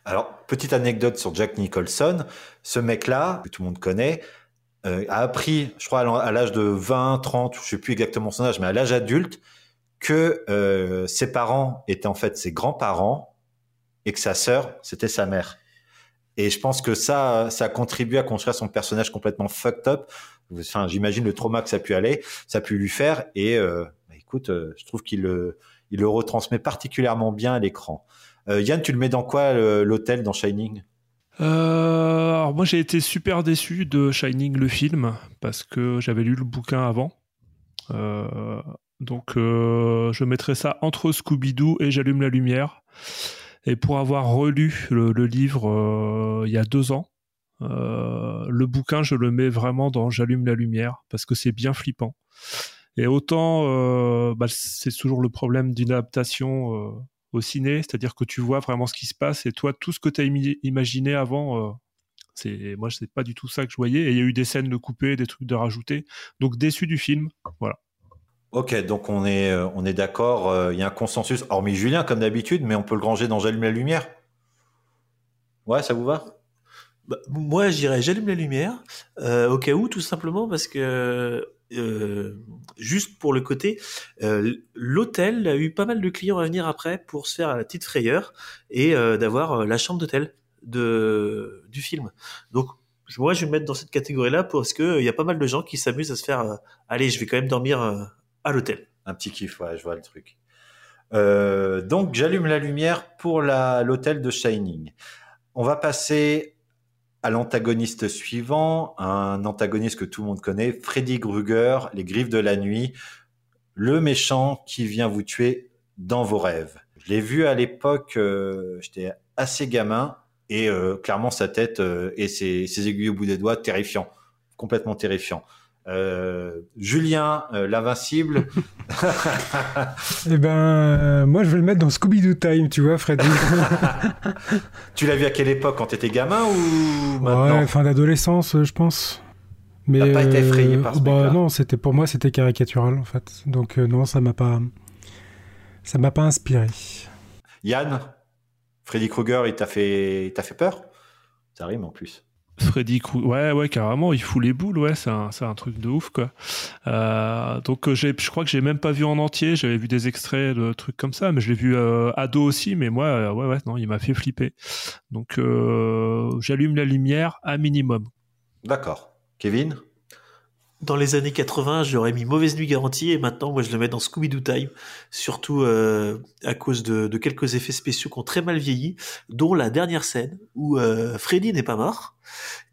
Alors, petite anecdote sur Jack Nicholson. Ce mec-là, que tout le monde connaît, euh, a appris, je crois, à l'âge de 20, 30, je sais plus exactement son âge, mais à l'âge adulte, que euh, ses parents étaient en fait ses grands-parents et que sa sœur, c'était sa mère. Et je pense que ça, ça a contribué à construire son personnage complètement fucked up. Enfin, j'imagine le trauma que ça a pu aller, ça a pu lui faire. Et euh, bah, écoute, euh, je trouve qu'il le, retransmet particulièrement bien à l'écran. Euh, Yann, tu le mets dans quoi l'hôtel dans Shining? Alors moi j'ai été super déçu de Shining le film parce que j'avais lu le bouquin avant. Donc je mettrais ça entre Scooby-Doo et J'allume la lumière. Et pour avoir relu le, livre il y a deux ans, euh, le bouquin je le mets vraiment dans J'allume la lumière parce que c'est bien flippant. Et autant euh, bah, c'est toujours le problème d'une adaptation euh, au ciné, c'est-à-dire que tu vois vraiment ce qui se passe et toi tout ce que tu as imaginé avant c'est moi c'est pas du tout ça que je voyais et il y a eu des scènes de couper, des trucs de rajouter. Donc déçu du film, voilà. Ok, donc on est, on est d'accord, il y a un consensus, hormis Julien comme d'habitude, mais on peut le ranger dans J'allume la lumière Ouais, ça vous va? Bah, moi, j'irais j'allume la lumière, euh, au cas où, tout simplement parce que, euh, juste pour le côté, euh, l'hôtel a eu pas mal de clients à venir après pour se faire la petite frayeur et d'avoir la chambre d'hôtel de du film. Donc, moi, je vais me mettre dans cette catégorie-là parce que il y a pas mal de gens qui s'amusent à se faire, allez, je vais quand même dormir à l'hôtel. Un petit kiff, ouais, je vois le truc. Donc j'allume la lumière pour l'hôtel de Shining. On va passer à l'antagoniste suivant, un antagoniste que tout le monde connaît, Freddy Krueger, Les Griffes de la Nuit, le méchant qui vient vous tuer dans vos rêves. Je l'ai vu à l'époque, euh, j'étais assez gamin, et euh, clairement sa tête euh, et ses, ses aiguilles au bout des doigts, terrifiant, complètement terrifiant. Euh, Julien, euh, l'invincible. Eh ben, euh, moi, je vais le mettre dans Scooby-Doo Time, tu vois, Freddy. tu l'as vu à quelle époque Quand t'étais gamin ou ouais, maintenant fin d'adolescence, je pense. Mais T'as pas été effrayé par ce bah, non, c'était pour moi c'était caricatural en fait. Donc non, ça m'a pas ça m'a pas inspiré. Yann, Freddy Krueger, il t'a fait, il t'a fait peur? Ça rime en plus. Freddy ouais, ouais, carrément, il fout les boules, ouais, c'est un, un truc de ouf, quoi. Euh, donc, euh, je crois que j'ai même pas vu en entier, j'avais vu des extraits de trucs comme ça, mais je l'ai vu euh, ado aussi, mais moi, euh, ouais, ouais, non, il m'a fait flipper. Donc, j'allume la lumière à minimum. D'accord. Kevin? Dans les années 80, j'aurais mis Mauvaise Nuit Garantie et maintenant, moi, je le mets dans Scooby-Doo Time, surtout euh, à cause de, de quelques effets spéciaux qui ont très mal vieilli, dont la dernière scène où euh, Freddy n'est pas mort.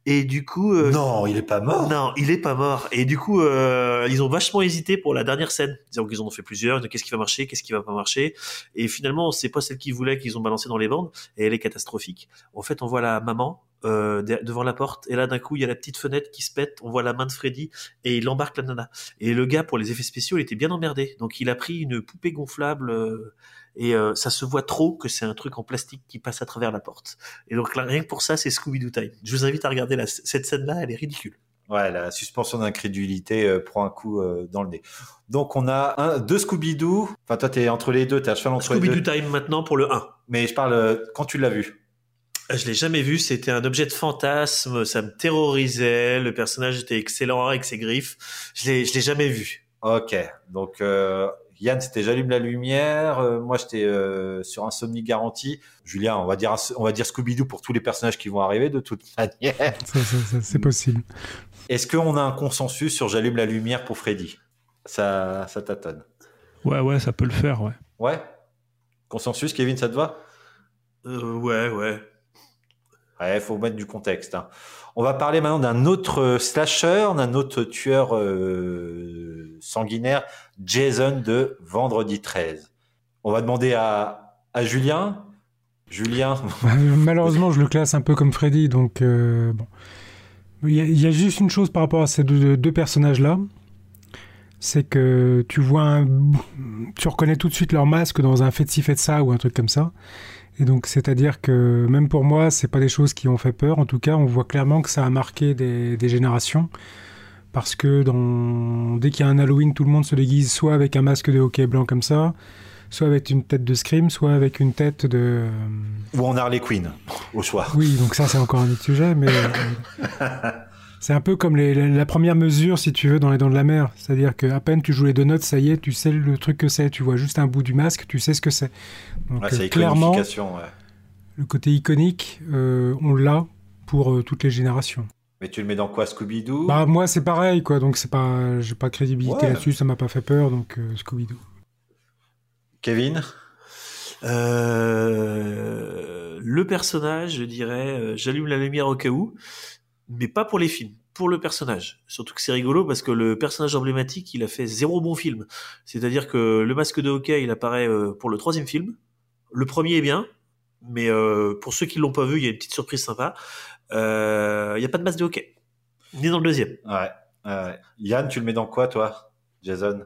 Et du coup... euh, Non, il est pas mort. Non, il est pas mort. Et du coup, ils ont vachement hésité pour la dernière scène. Disant qu'ils en ont fait plusieurs. Qu'est-ce qui va marcher Qu'est-ce qui va pas marcher Et finalement, c'est pas celle qu'ils voulaient qu'ils ont balancée dans les bandes. Et elle est catastrophique. En fait, on voit la maman euh, de- devant la porte. Et là, d'un coup, il y a la petite fenêtre qui se pète. On voit la main de Freddy et il embarque la nana. Et le gars, pour les effets spéciaux, il était bien emmerdé. Donc, il a pris une poupée gonflable. euh, et euh, ça se voit trop que c'est un truc en plastique qui passe à travers la porte. Et donc là, rien que pour ça, c'est Scooby-Doo Time. Je vous invite à regarder la- cette scène-là, elle est ridicule. Ouais, la suspension d'incrédulité euh, prend un coup euh, dans le nez. Donc on a un, deux Scooby-Doo. Enfin, toi, t'es entre les deux, t'es à cheval entre les Scooby-Doo deux. Time maintenant pour le 1. Mais je parle euh, quand tu l'as vu. Je l'ai jamais vu, c'était un objet de fantasme, ça me terrorisait, le personnage était excellent avec ses griffes. Je l'ai, je l'ai jamais vu. Ok. Donc euh, Yann, c'était j'allume la lumière. Euh, moi, j'étais euh, sur Insomnie garantie. Julien, on va dire on va dire Scooby-Doo pour tous les personnages qui vont arriver de toute manière. Ça, ça, ça, c'est possible. Est-ce qu'on a un consensus sur j'allume la lumière pour Freddy? Ça, ça tâtonne. Ouais, ouais, ça peut le faire, ouais. Ouais? Consensus, Kevin, ça te va? Euh, ouais, Ouais, faut mettre du contexte. hein. On va parler maintenant d'un autre slasher, d'un autre tueur euh, sanguinaire, Jason de Vendredi 13. On va demander à, à Julien. Julien, Bah, Malheureusement, je le classe un peu comme Freddy, donc euh, bon. Il y, a, il juste une chose par rapport à ces deux, personnages-là, c'est que tu vois, tu reconnais tout de suite leur masque dans un fait de ci, fait de ça ou un truc comme ça. Et donc, c'est-à-dire que même pour moi, c'est pas des choses qui ont fait peur. En tout cas, on voit clairement que ça a marqué des, des générations. Parce que dans... dès qu'il y a un Halloween, tout le monde se déguise soit avec un masque de hockey blanc comme ça, soit avec une tête de Scream, soit avec une tête de. ou en Harley Quinn, au choix. Oui, donc ça, c'est encore un autre sujet, mais. C'est un peu comme les- la, la première mesure, si tu veux, dans les dents de la mer. C'est-à-dire qu'à peine tu joues les deux notes, ça y est, tu sais le truc que c'est. Tu vois juste un bout du masque, tu sais ce que c'est. Donc Ouais, euh, c'est clairement, ouais. le côté iconique, euh, on l'a pour euh, toutes les générations. Mais tu le mets dans quoi, Scooby-Doo? Bah moi c'est pareil quoi, donc c'est pas, j'ai pas de crédibilité Ouais. là-dessus, ça m'a pas fait peur, donc euh, Scooby-Doo. Kevin? Euh, le personnage, je dirais, euh, j'allume la lumière au cas où, mais pas pour les films, pour le personnage. Surtout que c'est rigolo parce que le personnage emblématique, il a fait zéro bon film. C'est-à-dire que le masque de hockey, il apparaît euh, pour le troisième film. Le premier est bien, mais euh, pour ceux qui l'ont pas vu, il y a une petite surprise sympa. Euh, Il n'y a pas de masque de hockey, ni dans le deuxième. Ouais. Yann, tu le mets dans quoi, toi Jason?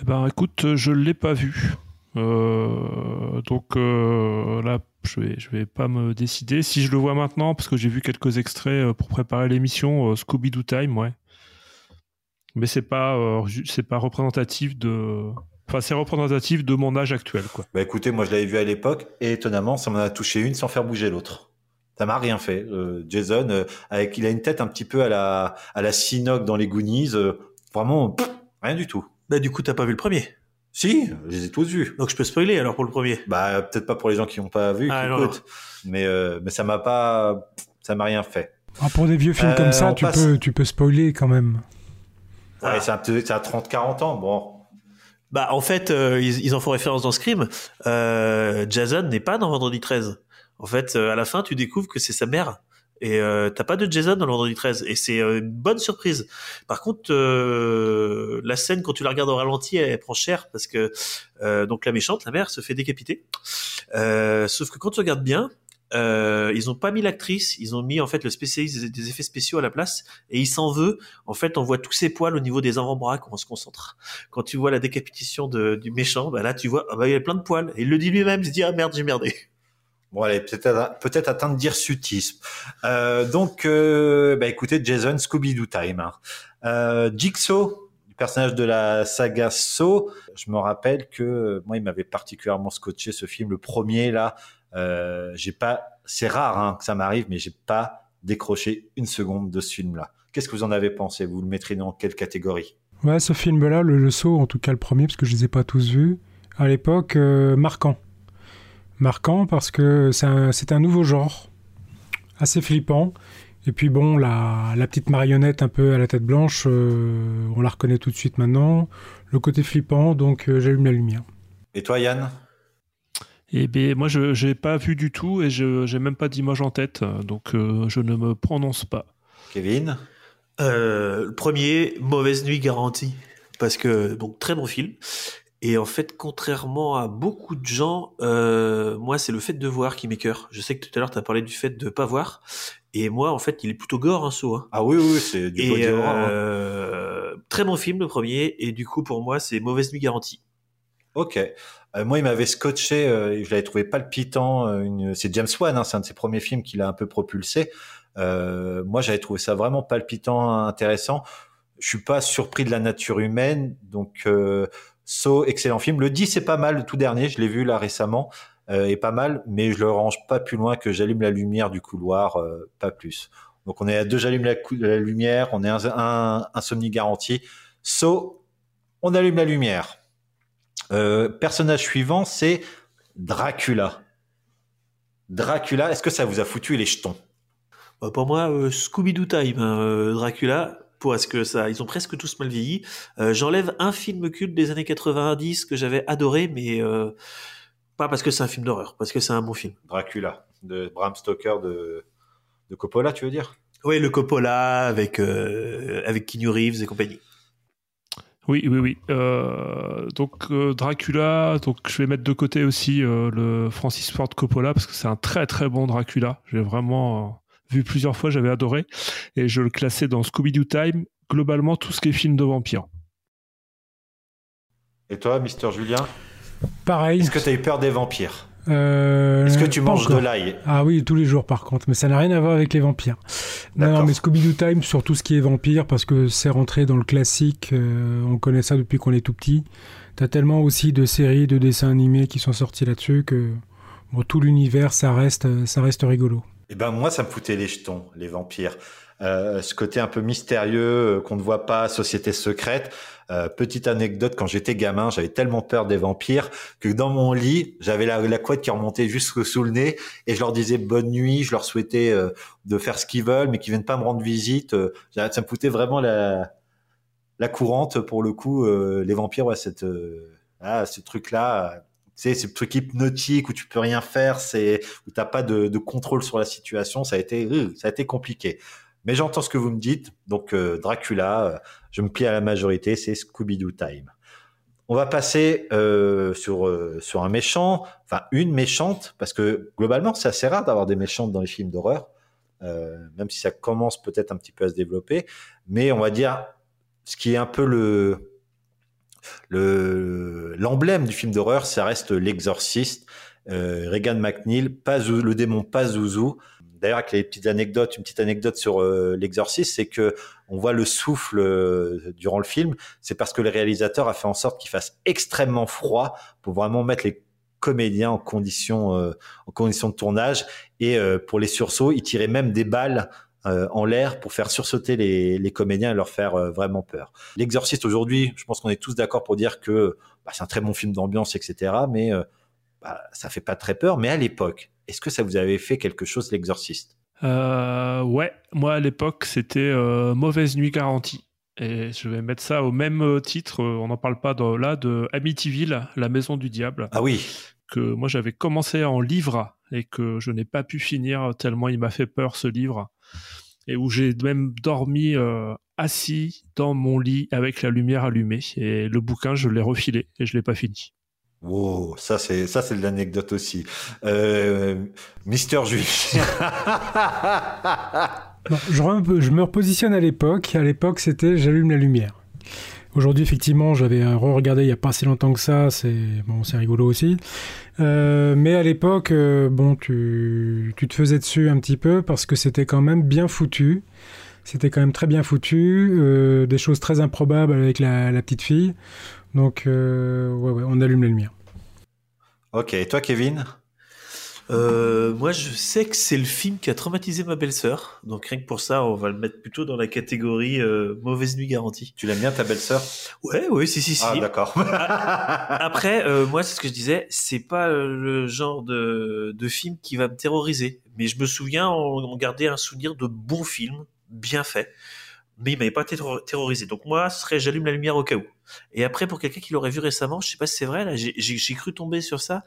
Eh ben, écoute, je l'ai pas vu. Euh, donc euh, là, je vais, je vais pas me décider. Si je le vois maintenant, parce que j'ai vu quelques extraits euh, pour préparer l'émission, euh, Scooby-Doo Time, ouais. Mais c'est pas, euh, c'est pas représentatif de. Enfin, c'est représentatif de mon âge actuel, quoi. Bah écoutez, moi je l'avais vu à l'époque et étonnamment, ça m'en a touché une sans faire bouger l'autre. Ça m'a rien fait. Euh, Jason, euh, avec, il a une tête un petit peu à la, à la Sinoc dans les Goonies. euh, vraiment, pff, rien du tout. Bah du coup, t'as pas vu le premier Si, je les ai tous vus. Donc je peux spoiler alors pour le premier. Bah peut-être pas pour les gens qui n'ont pas vu, Ah, qui non, écoutent. Mais, euh, mais ça m'a pas, ça m'a rien fait. Ah, pour des vieux films Euh, comme ça, on tu passe- peux, tu peux spoiler quand même. Ouais, c'est un peu- c'est à 30-40 ans. Bon, Bah en fait, euh, ils, ils en font référence dans Scream. Euh, Jason n'est pas dans Vendredi 13. En fait, euh, à la fin, tu découvres que c'est sa mère. Et euh, t'as pas de Jason dans le Vendredi 13. Et c'est euh, une bonne surprise. Par contre, euh, la scène, quand tu la regardes au ralenti, elle, prend cher parce que euh, donc la méchante, la mère, se fait décapiter. Euh, sauf que quand tu regardes bien, euh, ils ont pas mis l'actrice, ils ont mis en fait le spécialiste des- effets spéciaux à la place, et il s'en veut. En fait, on voit tous ses poils au niveau des avant-bras quand on se concentre. Quand tu vois la décapitation du méchant, bah là tu vois, ah bah il y a plein de poils. Et il le dit lui-même, il se dit ah merde j'ai merdé. Bon, est peut-être peut atteinte d'hirsutisme. Euh, donc, euh, bah, écoutez, Jason, Scooby-Doo time. Hein. Euh, Jigsaw, le personnage de la saga Saw, je me rappelle que moi, il m'avait particulièrement scotché ce film, le premier là. J'ai pas, c'est rare hein, que ça m'arrive, mais j'ai pas décroché une seconde de ce film-là. Qu'est-ce que vous en avez pensé? Vous le mettrez dans quelle catégorie? Ouais, ce film-là, le, le Saw, en tout cas le premier, parce que je les ai pas tous vus, à l'époque, marquant marquant parce que c'est un, un, nouveau genre, assez flippant. Et puis bon, la, la petite marionnette un peu à la tête blanche, euh, on la reconnaît tout de suite maintenant. Le côté flippant, donc euh, j'allume la lumière. Et toi Yann? Eh bien, moi, je n'ai pas vu du tout et je n'ai même pas d'image en tête, donc euh, je ne me prononce pas. Kevin? Le premier, Mauvaise Nuit Garantie, parce que, donc, très bon film. Et en fait, contrairement à beaucoup de gens, euh, moi, c'est le fait de voir qui m'écœure. Je sais que tout à l'heure, tu as parlé du fait de pas voir. Et moi, en fait, il est plutôt gore, un saut. Hein. Ah oui, oui, c'est du et, euh, Très bon film, le premier. Et du coup, pour moi, c'est Mauvaise Nuit Garantie. Ok. Euh, moi, il m'avait scotché, euh, je l'avais trouvé palpitant. Euh, une... C'est James Wan, hein, c'est un de ses premiers films qu'il a un peu propulsé. Moi, j'avais trouvé ça vraiment palpitant, intéressant. Je suis pas surpris de la nature humaine, donc So, excellent film. Le 10 c'est pas mal, le tout dernier, je l'ai vu là récemment, euh, est pas mal, mais je le range pas plus loin que j'allume la lumière du couloir, euh, pas plus. Donc on est à deux, j'allume la, lumière, on est un, un insomnie garanti. So, on allume la lumière. Euh, personnage suivant, c'est Dracula. Dracula, est-ce que ça vous a foutu les jetons? Bah, Pour moi, euh, Scooby-Doo Time, hein, Dracula, parce que ça, ils ont presque tous mal vieilli. Euh, J'enlève un film culte des années 90 que j'avais adoré, mais euh, pas parce que c'est un film d'horreur, parce que c'est un bon film. Dracula, de Bram Stoker de, de Coppola, tu veux dire? Oui, le Coppola avec, euh, avec Keanu Reeves et compagnie. Oui, oui, oui. Euh, donc euh, Dracula, donc je vais mettre de côté aussi euh, le Francis Ford Coppola parce que c'est un très très bon Dracula. J'ai vraiment vu plusieurs fois, j'avais adoré. Et je le classais dans Scooby-Doo Time, globalement tout ce qui est film de vampire. Et toi, Mister Julien? Pareil. Est-ce que tu as eu peur des vampires? Euh, Est-ce que tu manges de l'ail? Ah oui, tous les jours par contre, mais ça n'a rien à voir avec les vampires. Non, non mais Scooby-Doo Time sur tout ce qui est vampire, parce que c'est rentré dans le classique, euh, on connaît ça depuis qu'on est tout petit. T'as tellement aussi de séries, de dessins animés qui sont sortis là-dessus que bon, tout l'univers, ça reste, ça reste rigolo. Eh ben moi, ça me foutait les jetons, les vampires. Euh, ce côté un peu mystérieux qu'on ne voit pas, société secrète. Euh, petite anecdote, quand j'étais gamin, j'avais tellement peur des vampires que dans mon lit, j'avais la, la couette qui remontait jusque sous le nez et je leur disais bonne nuit, je leur souhaitais euh, de faire ce qu'ils veulent, mais qu'ils viennent pas me rendre visite. Euh, ça me foutait vraiment la, la courante pour le coup. les vampires, ouais, cette, ah, ce truc-là, sais, ce truc hypnotique où tu peux rien faire, c'est où t'as pas de, contrôle sur la situation, ça a été, ça a été compliqué. Mais j'entends ce que vous me dites. Donc euh, Dracula, euh, je me plie à la majorité, c'est Scooby-Doo Time. On va passer euh, sur sur un méchant, enfin une méchante, parce que globalement c'est assez rare d'avoir des méchantes dans les films d'horreur, même si ça commence peut-être un petit peu à se développer. Mais on va dire ce qui est un peu le le l'emblème du film d'horreur, ça reste l'exorciste, euh, Regan McNeil, Pazuzu, le démon Pazuzu. D'ailleurs, avec les petites anecdotes, une petite anecdote sur euh, l'exorciste, c'est que on voit le souffle euh, durant le film. C'est parce que le réalisateur a fait en sorte qu'il fasse extrêmement froid pour vraiment mettre les comédiens en condition euh, en condition de tournage et pour les sursauts, il tirait même des balles euh, en l'air pour faire sursauter les, les, comédiens et leur faire euh, vraiment peur. L'exorciste aujourd'hui, je pense qu'on est tous d'accord pour dire que bah, c'est un très bon film d'ambiance, etc. Mais euh, bah, ça fait pas très peur. Mais à l'époque, est-ce que ça vous avait fait quelque chose, l'exorciste? Euh, Ouais, moi à l'époque, c'était Mauvaise Nuit Garantie. Et je vais mettre ça au même titre, on n'en parle pas là, de Amityville, La Maison du Diable. Ah oui. Que moi j'avais commencé en livre et que je n'ai pas pu finir tellement il m'a fait peur ce livre. Et où j'ai même dormi euh, assis dans mon lit avec la lumière allumée. Et le bouquin, je l'ai refilé et je l'ai pas fini. Wow, ça c'est ça c'est de l'anecdote aussi. Euh, Mister Juif. je, je me repositionne à l'époque. À l'époque, c'était j'allume la lumière. Aujourd'hui, effectivement, j'avais re-regardé il y a pas si longtemps que ça. C'est bon, c'est rigolo aussi. Euh, mais à l'époque, euh, bon, tu, tu te faisais dessus un petit peu parce que c'était quand même bien foutu. C'était quand même très bien foutu. euh, des choses très improbables avec la, petite fille. Donc, ouais, on allume les lumières. Ok, et toi, Kevin? Euh, moi, je sais que c'est le film qui a traumatisé ma belle-sœur. Donc, rien que pour ça, on va le mettre plutôt dans la catégorie euh, mauvaise nuit garantie. Tu l'aimes bien ta belle-sœur? Ouais, oui, si, si, si. Ah, d'accord. Après, euh, moi, c'est ce que je disais, c'est pas euh, le genre de, de film qui va me terroriser. Mais je me souviens, on, on gardait un souvenir de bons films, bien faits. Mais il m'avait pas terro- terrorisé. Donc moi, ce serait j'allume la lumière au cas où. Et après, pour quelqu'un qui l'aurait vu récemment, je sais pas si c'est vrai, là, j'ai- cru tomber sur ça.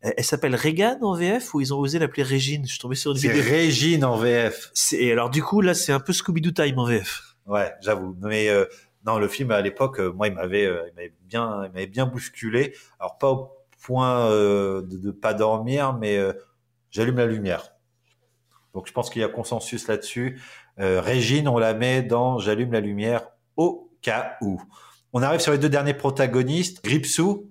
Elle, elle s'appelle Regan en VF ou ils ont osé l'appeler Régine? Je suis tombé sur une C'est vidéo. Régine en VF. Et alors du coup, là, c'est un peu Scooby-Doo Time en VF. Ouais, j'avoue. Mais euh, non, le film à l'époque, euh, moi, il m'avait, euh, bien, il m'avait bien bousculé. Alors pas au point euh, de, de pas dormir, mais euh, j'allume la lumière. Donc je pense qu'il y a consensus là-dessus. Régine, on la met dans j'allume la lumière au cas où. On arrive sur les deux derniers protagonistes, Gripsou,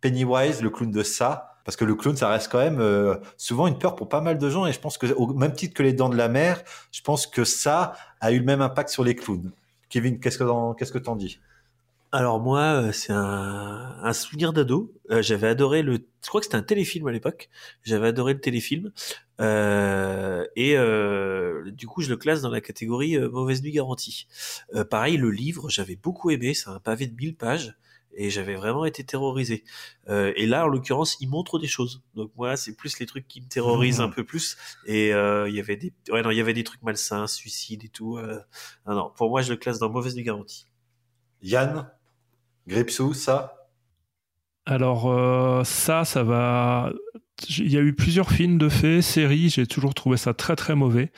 Pennywise, le clown de ça. Parce que le clown, ça reste quand même euh, souvent une peur pour pas mal de gens. Et je pense que, au même titre que les dents de la mer, je pense que ça a eu le même impact sur les clowns. Kevin, qu'est-ce que qu'est-ce que t'en dis? Alors moi, euh, c'est un, un souvenir d'ado. Euh, J'avais adoré le, je crois que c'était un téléfilm à l'époque. J'avais adoré le téléfilm. Euh, et euh, du coup, je le classe dans la catégorie euh, mauvaise nuit garantie. Euh, pareil, le livre, j'avais beaucoup aimé. C'est un pavé de 1000 pages. Et j'avais vraiment été terrorisé. Euh, et là, en l'occurrence, il montre des choses. Donc moi, c'est plus les trucs qui me terrorisent Mmh. un peu plus. Et euh, il y avait des, ouais, non, il y avait des trucs malsains, suicide et tout. Euh, non, non, pour moi, je le classe dans mauvaise nuit garantie. Yann, Gripsou, ça? Alors euh, ça, ça va. Il y a eu plusieurs films de faits, séries. J'ai toujours trouvé ça très très mauvais.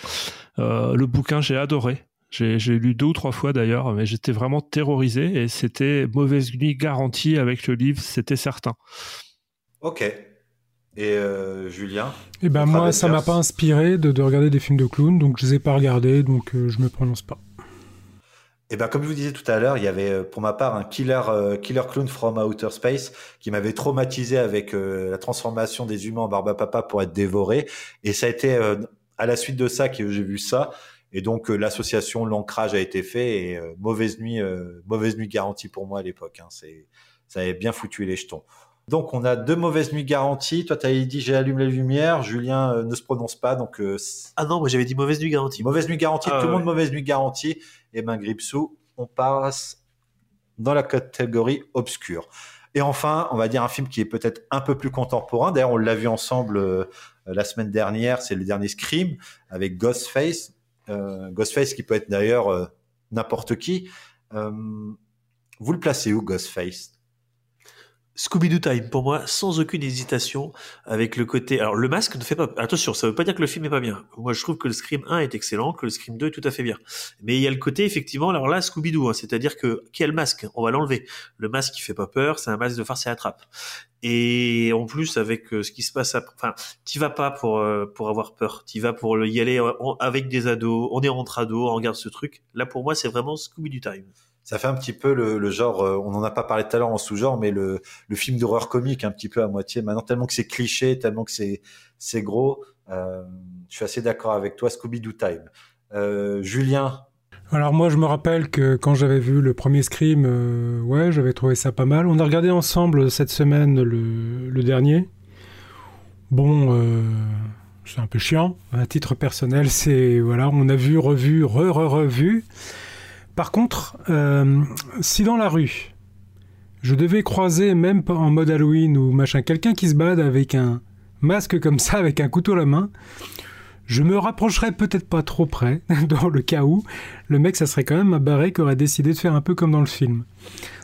Euh, le bouquin, j'ai adoré. J'ai lu deux ou trois fois d'ailleurs, mais j'étais vraiment terrorisé et c'était mauvaise nuit garantie avec le livre, c'était certain. Ok. Et euh, Julien? Et ben moi, ça m'a pas inspiré de, de regarder des films de clowns, donc je les ai pas regardés, donc euh, je me prononce pas. Et ben comme je vous disais tout à l'heure, il y avait euh, pour ma part un killer euh, killer clown from outer space qui m'avait traumatisé avec euh, la transformation des humains en barbapapa pour être dévorés. Et ça a été euh, à la suite de ça que j'ai vu ça. Et donc euh, l'association, l'ancrage a été fait et euh, mauvaise nuit, mauvaise nuit garantie pour moi à l'époque. Hein, c'est ça avait bien foutu les jetons. Donc on a deux mauvaises nuits garanties. Toi, tu avais dit j'ai allumé la lumière. Julien euh, ne se prononce pas, donc euh, Ah non, moi j'avais dit mauvaise nuit garantie. Mauvaise nuit garantie, Ah tout le ouais. monde mauvaise nuit garantie. Et ben Gripsou, on passe dans la catégorie obscure. Et enfin, on va dire un film qui est peut-être un peu plus contemporain. D'ailleurs, on l'a vu ensemble euh, la semaine dernière. C'est le dernier Scream avec Ghostface. Euh, Ghostface qui peut être d'ailleurs n'importe qui. Vous le placez où, Ghostface? Scooby-Doo Time, pour moi, sans aucune hésitation, avec le côté... Alors, le masque ne fait pas... Attention, ça veut pas dire que le film est pas bien. Moi, je trouve que le Scream 1 est excellent, que le Scream 2 est tout à fait bien. Mais il y a le côté, effectivement, alors là, Scooby-Doo, hein, c'est-à-dire que, quel masque? On va l'enlever. Le masque qui fait pas peur, c'est un masque de farce et attrape. Et en plus, avec euh, ce qui se passe après... Enfin, t'y vas pas pour, euh, pour avoir peur. T'y vas pour y aller euh, avec des ados. On est entre ados, on regarde ce truc. Là, pour moi, c'est vraiment Scooby-Doo Time. Ça fait un petit peu le, genre, euh, on n'en a pas parlé tout à l'heure en sous-genre, mais le, film d'horreur comique un petit peu à moitié. Maintenant, tellement que c'est cliché, tellement que c'est gros, euh, je suis assez d'accord avec toi. Scooby-Doo Time. Euh, Julien, Alors moi, je me rappelle que quand j'avais vu le premier Scream, ouais, j'avais trouvé ça pas mal. On a regardé ensemble cette semaine le, dernier. Bon, c'est un peu chiant. À titre personnel, c'est voilà, on a vu, revu, re, re, revu. Par contre, euh, si dans la rue, je devais croiser, même en mode Halloween ou machin, quelqu'un qui se balade avec un masque comme ça, avec un couteau à la main, je me rapprocherais peut-être pas trop près, dans le cas où le mec, ça serait quand même un barré qui aurait décidé de faire un peu comme dans le film.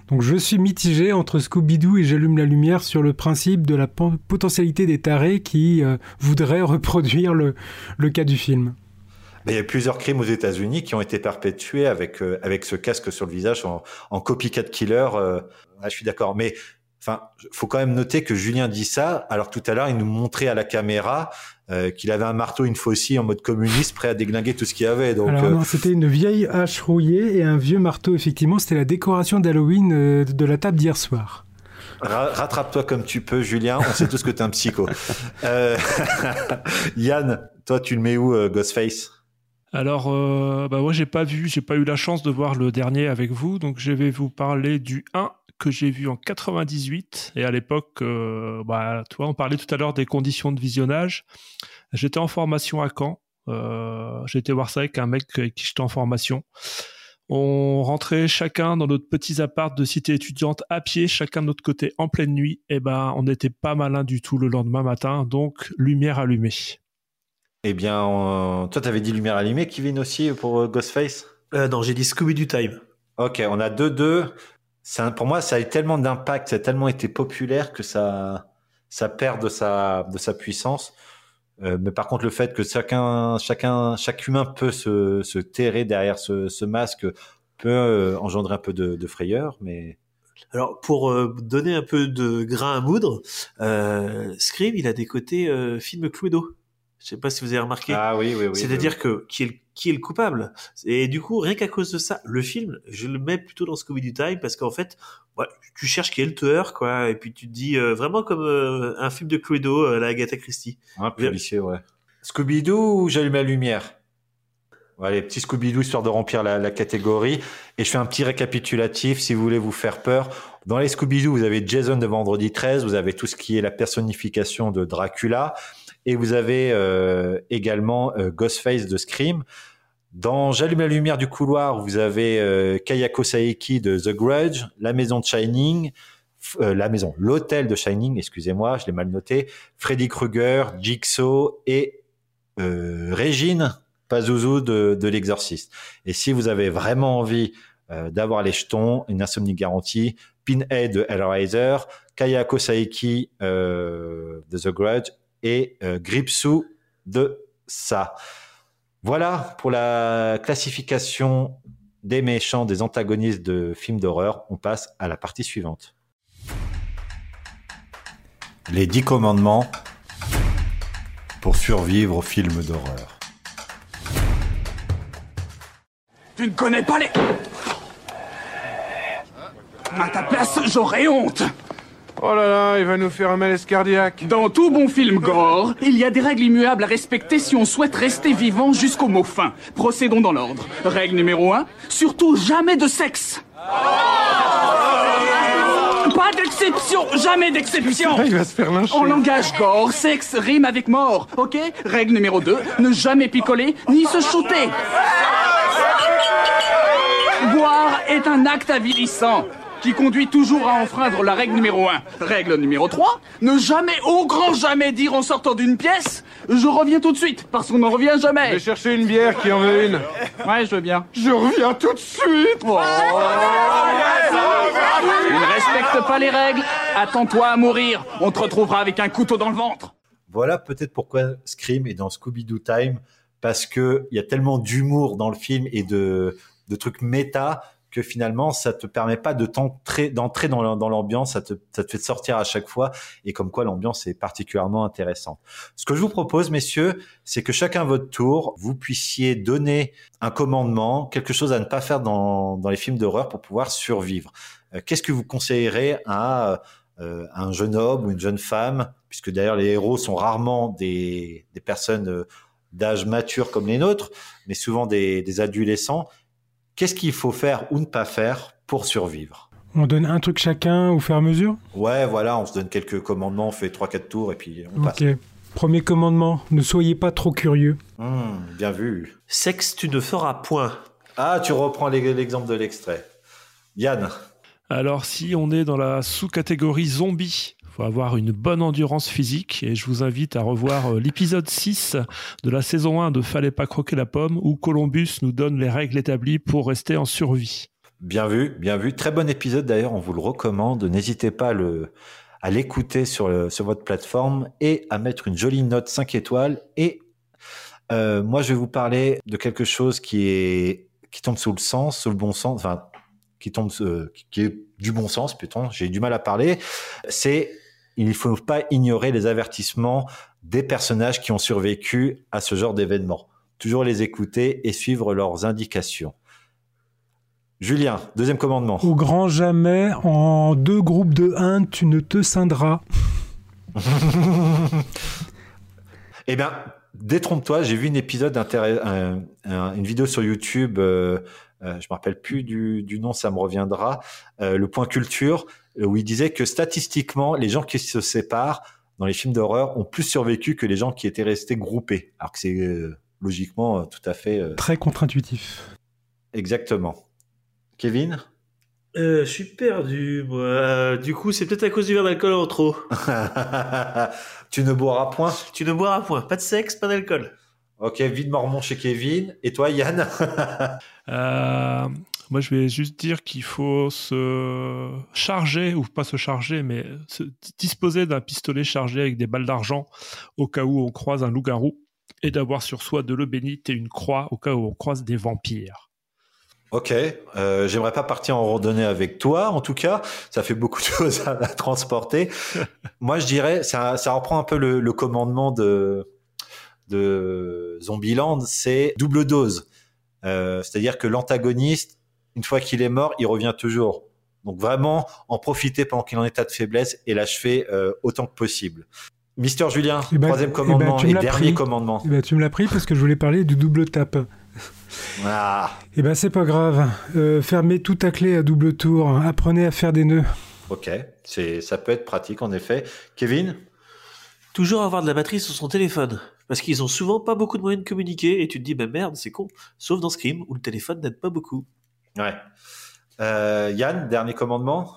Donc je suis mitigé entre Scooby-Doo et J'allume la lumière sur le principe de la po- potentialité des tarés qui euh, voudraient reproduire le cas du film. Mais il y a plusieurs crimes aux États-Unis qui ont été perpétués avec euh, avec ce casque sur le visage en, en copycat killer. euh, ouais, je suis d'accord. Mais Enfin, faut quand même noter que Julien dit ça, alors tout à l'heure, il nous montrait à la caméra euh, qu'il avait un marteau, une faucille en mode communiste, prêt à déglinguer tout ce qu'il y avait. Donc, Alors euh, non, c'était une vieille hache rouillée et un vieux marteau, effectivement. C'était la décoration d'Halloween euh, de la table d'hier soir. ra- rattrape-toi comme tu peux, Julien. On sait tous que t'es un psycho. Euh, Yann, toi, tu le mets où, Ghostface? Alors, euh, bah moi, j'ai pas vu, j'ai pas eu la chance de voir le dernier avec vous, donc je vais vous parler du 1 que j'ai vu en 98. Et à l'époque, euh, bah, toi, on parlait tout à l'heure des conditions de visionnage. J'étais en formation à Caen. Euh, été voir ça avec un mec avec qui j'étais en formation. On rentrait chacun dans notre petits appart de cité étudiante à pied, chacun de notre côté en pleine nuit. Et ben, on n'était pas malin du tout le lendemain matin, donc lumière allumée. Eh bien, toi, t'avais dit lumière allumée, Kevin aussi, pour euh, Ghostface? Euh, non, j'ai dit Scooby-Doo Time. Ok, on a 2-2. C'est un- Pour moi, ça a eu tellement d'impact, ça a tellement été populaire que ça, ça perd de sa, de sa puissance. Euh, mais par contre, le fait que chacun, chacun, chaque humain peut se, se terrer derrière ce, ce masque peut euh, engendrer un peu de, de frayeur, mais Alors, pour euh, donner un peu de grain à moudre, Scream, il a des côtés film Cluedo. Je sais pas si vous avez remarqué. Ah oui, oui, oui. C'est-à-dire que qui est, le, qui est le coupable Et du coup, rien qu'à cause de ça, le film, je le mets plutôt dans Scooby-Doo Time parce qu'en fait, ouais, tu cherches qui est le tueur, quoi, et puis tu te dis euh, vraiment comme euh, un film de Cluedo, euh, la Agatha Christie. Un policier, ouais. Scooby-Doo ou j'allume la lumière? Allez, petit Scooby-Doo histoire de remplir la, la catégorie. Et je fais un petit récapitulatif si vous voulez vous faire peur. Dans les Scooby-Doo, vous avez Jason de Vendredi 13, vous avez tout ce qui est la personnification de Dracula, et vous avez euh, également euh, Ghostface de Scream. Dans J'allume la lumière du couloir, vous avez euh, Kayako Saeki de The Grudge, La Maison de Shining, euh, la maison, l'hôtel de Shining, excusez-moi, je l'ai mal noté, Freddy Krueger, Jigsaw et euh, Régine Pazuzu de, de l'Exorciste. Et si vous avez vraiment envie euh, d'avoir les jetons, une insomnie garantie, Pinhead de Hellraiser, Kayako Saeki de The Grudge et euh, Gripsou de ça. Voilà pour la classification des méchants, des antagonistes de films d'horreur. On passe à la partie suivante. Les dix commandements pour survivre aux films d'horreur. Tu ne connais pas les... À ta place, j'aurais honte Oh là là, il va nous faire un malaise cardiaque. Dans tout bon film gore, il y a des règles immuables à respecter si on souhaite rester vivant jusqu'au mot fin. Procédons dans l'ordre. Règle numéro 1, surtout jamais de sexe. Pas d'exception, jamais d'exception. Il va se faire lyncher. En langage gore, sexe rime avec mort, ok? Règle numéro 2, ne jamais picoler ni se shooter. Boire est un acte avilissant qui conduit toujours à enfreindre la règle numéro 1. Règle numéro 3, ne jamais, au grand jamais dire en sortant d'une pièce, je reviens tout de suite, parce qu'on n'en revient jamais. Je vais chercher une bière qui en veut une. Ouais, je veux bien. Je reviens tout de suite. Oh. Il ne respecte pas les règles, attends-toi à mourir, on te retrouvera avec un couteau dans le ventre. Voilà peut-être pourquoi Scream est dans Scooby-Doo Time, parce que il y a tellement d'humour dans le film et de, de trucs méta que finalement ça te permet pas de t'entrer d'entrer dans l'am- dans l'ambiance, ça te, ça te fait sortir à chaque fois et comme quoi l'ambiance est particulièrement intéressante. Ce que je vous propose, messieurs, c'est que chacun votre tour, vous puissiez donner un commandement, quelque chose à ne pas faire dans, dans les films d'horreur pour pouvoir survivre. Euh, Qu'est-ce que vous conseillerez à euh, un jeune homme ou une jeune femme, puisque d'ailleurs les héros sont rarement des, des personnes euh, d'âge mature comme les nôtres, mais souvent des, des adolescents. Qu'est-ce qu'il faut faire ou ne pas faire pour survivre? On donne un truc chacun au fur et à mesure? Ouais, voilà, on se donne quelques commandements, on fait 3-4 tours et puis on passe. Ok. Premier commandement, ne soyez pas trop curieux. Hmm, bien vu. Sexe, tu ne feras point. Ah, tu reprends l'e- l'exemple de l'extrait. Yann Alors, si on est dans la sous-catégorie zombie, faut avoir une bonne endurance physique et je vous invite à revoir euh, l'épisode 6 de la saison 1 de Fallait pas croquer la pomme où Columbus nous donne les règles établies pour rester en survie. Bien vu, bien vu. Très bon épisode d'ailleurs, on vous le recommande. N'hésitez pas à l'écouter sur, sur votre plateforme et à mettre une jolie note 5 étoiles. Et euh, moi, je vais vous parler de quelque chose qui est qui tombe sous le sens, sous le bon sens, enfin qui tombe, euh, qui est du bon sens, putain, j'ai du mal à parler. C'est il ne faut pas ignorer les avertissements des personnages qui ont survécu à ce genre d'événement. Toujours les écouter et suivre leurs indications. Julien, deuxième commandement. Au grand jamais, en deux groupes de 1, tu ne te scindras. eh bien, détrompe-toi, j'ai vu une épisode un, une vidéo sur YouTube, euh, je me rappelle plus du, du, nom, ça me reviendra, euh, le point culture, où il disait que statistiquement, les gens qui se séparent dans les films d'horreur ont plus survécu que les gens qui étaient restés groupés. Alors que c'est euh, logiquement euh, tout à fait... euh, Très contre-intuitif. Exactement. Kevin? Euh, je suis perdu, moi. Euh, Du coup, c'est peut-être à cause du verre d'alcool en trop. Tu ne boiras point? Tu ne boiras point. Pas de sexe, pas d'alcool. Ok, vide mormon chez Kevin. Et toi, Yann Euh, moi, je vais juste dire qu'il faut se charger, ou pas se charger, mais se disposer d'un pistolet chargé avec des balles d'argent au cas où on croise un loup-garou, et d'avoir sur soi de l'eau bénite et une croix au cas où on croise des vampires. Ok, euh, j'aimerais pas partir en randonnée avec toi, en tout cas, ça fait beaucoup de choses à, à transporter. Moi, je dirais, ça, ça reprend un peu le, le commandement de, de Zombieland, c'est double dose. Euh, C'est-à-dire que l'antagoniste, une fois qu'il est mort, il revient toujours. Donc vraiment, en profiter pendant qu'il est en état de faiblesse et l'achever euh, autant que possible. Mister Julien, Eh ben- troisième eh ben, commandement tu me et dernier pris. commandement. Eh ben, tu me l'as pris parce que je voulais parler du double tape. Ah, Eh ben c'est pas grave. Euh, fermez tout à clé à double tour. Apprenez à faire des nœuds. ok, c'est ça peut être pratique en effet. Kevin? Toujours avoir de la batterie sur son téléphone. Parce qu'ils ont souvent pas beaucoup de moyens de communiquer et tu te dis, bah merde, c'est con. Sauf dans Scream où le téléphone n'aide pas beaucoup. Ouais. Euh, Yann, dernier commandement?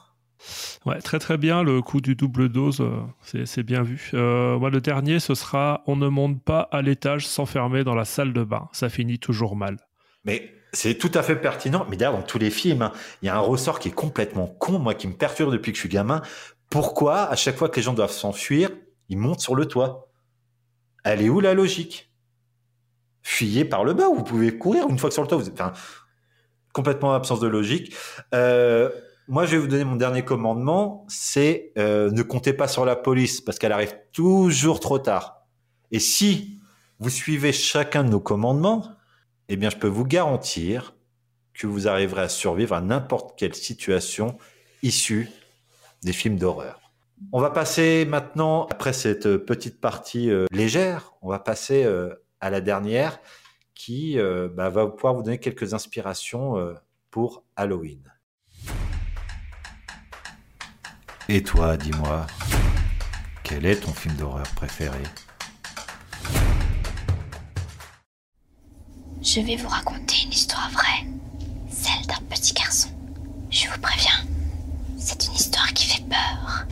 Ouais, très très bien, le coup du double dose, euh, c'est c'est bien vu. Euh, moi, le dernier, ce sera on ne monte pas à l'étage s'enfermer dans la salle de bain. Ça finit toujours mal. Mais c'est tout à fait pertinent. Mais d'ailleurs, dans tous les films, hein, il y a un ressort qui est complètement con, moi, qui me perturbe depuis que je suis gamin. Pourquoi, à chaque fois que les gens doivent s'enfuir, ils montent sur le toit? Elle est où la logique? Fuyez par le bas, vous pouvez courir une fois que sur le toit. Vous êtes, enfin, complètement absence de logique. Euh, moi, je vais vous donner mon dernier commandement, c'est euh, ne comptez pas sur la police parce qu'elle arrive toujours trop tard. Et si vous suivez chacun de nos commandements, eh bien, je peux vous garantir que vous arriverez à survivre à n'importe quelle situation issue des films d'horreur. On va passer maintenant, après cette petite partie euh, légère, on va passer euh, à la dernière qui euh, bah, va pouvoir vous donner quelques inspirations euh, pour Halloween. Et toi, dis-moi, quel est ton film d'horreur préféré? Je vais vous raconter une histoire vraie, celle d'un petit garçon. Je vous préviens, c'est une histoire qui fait peur.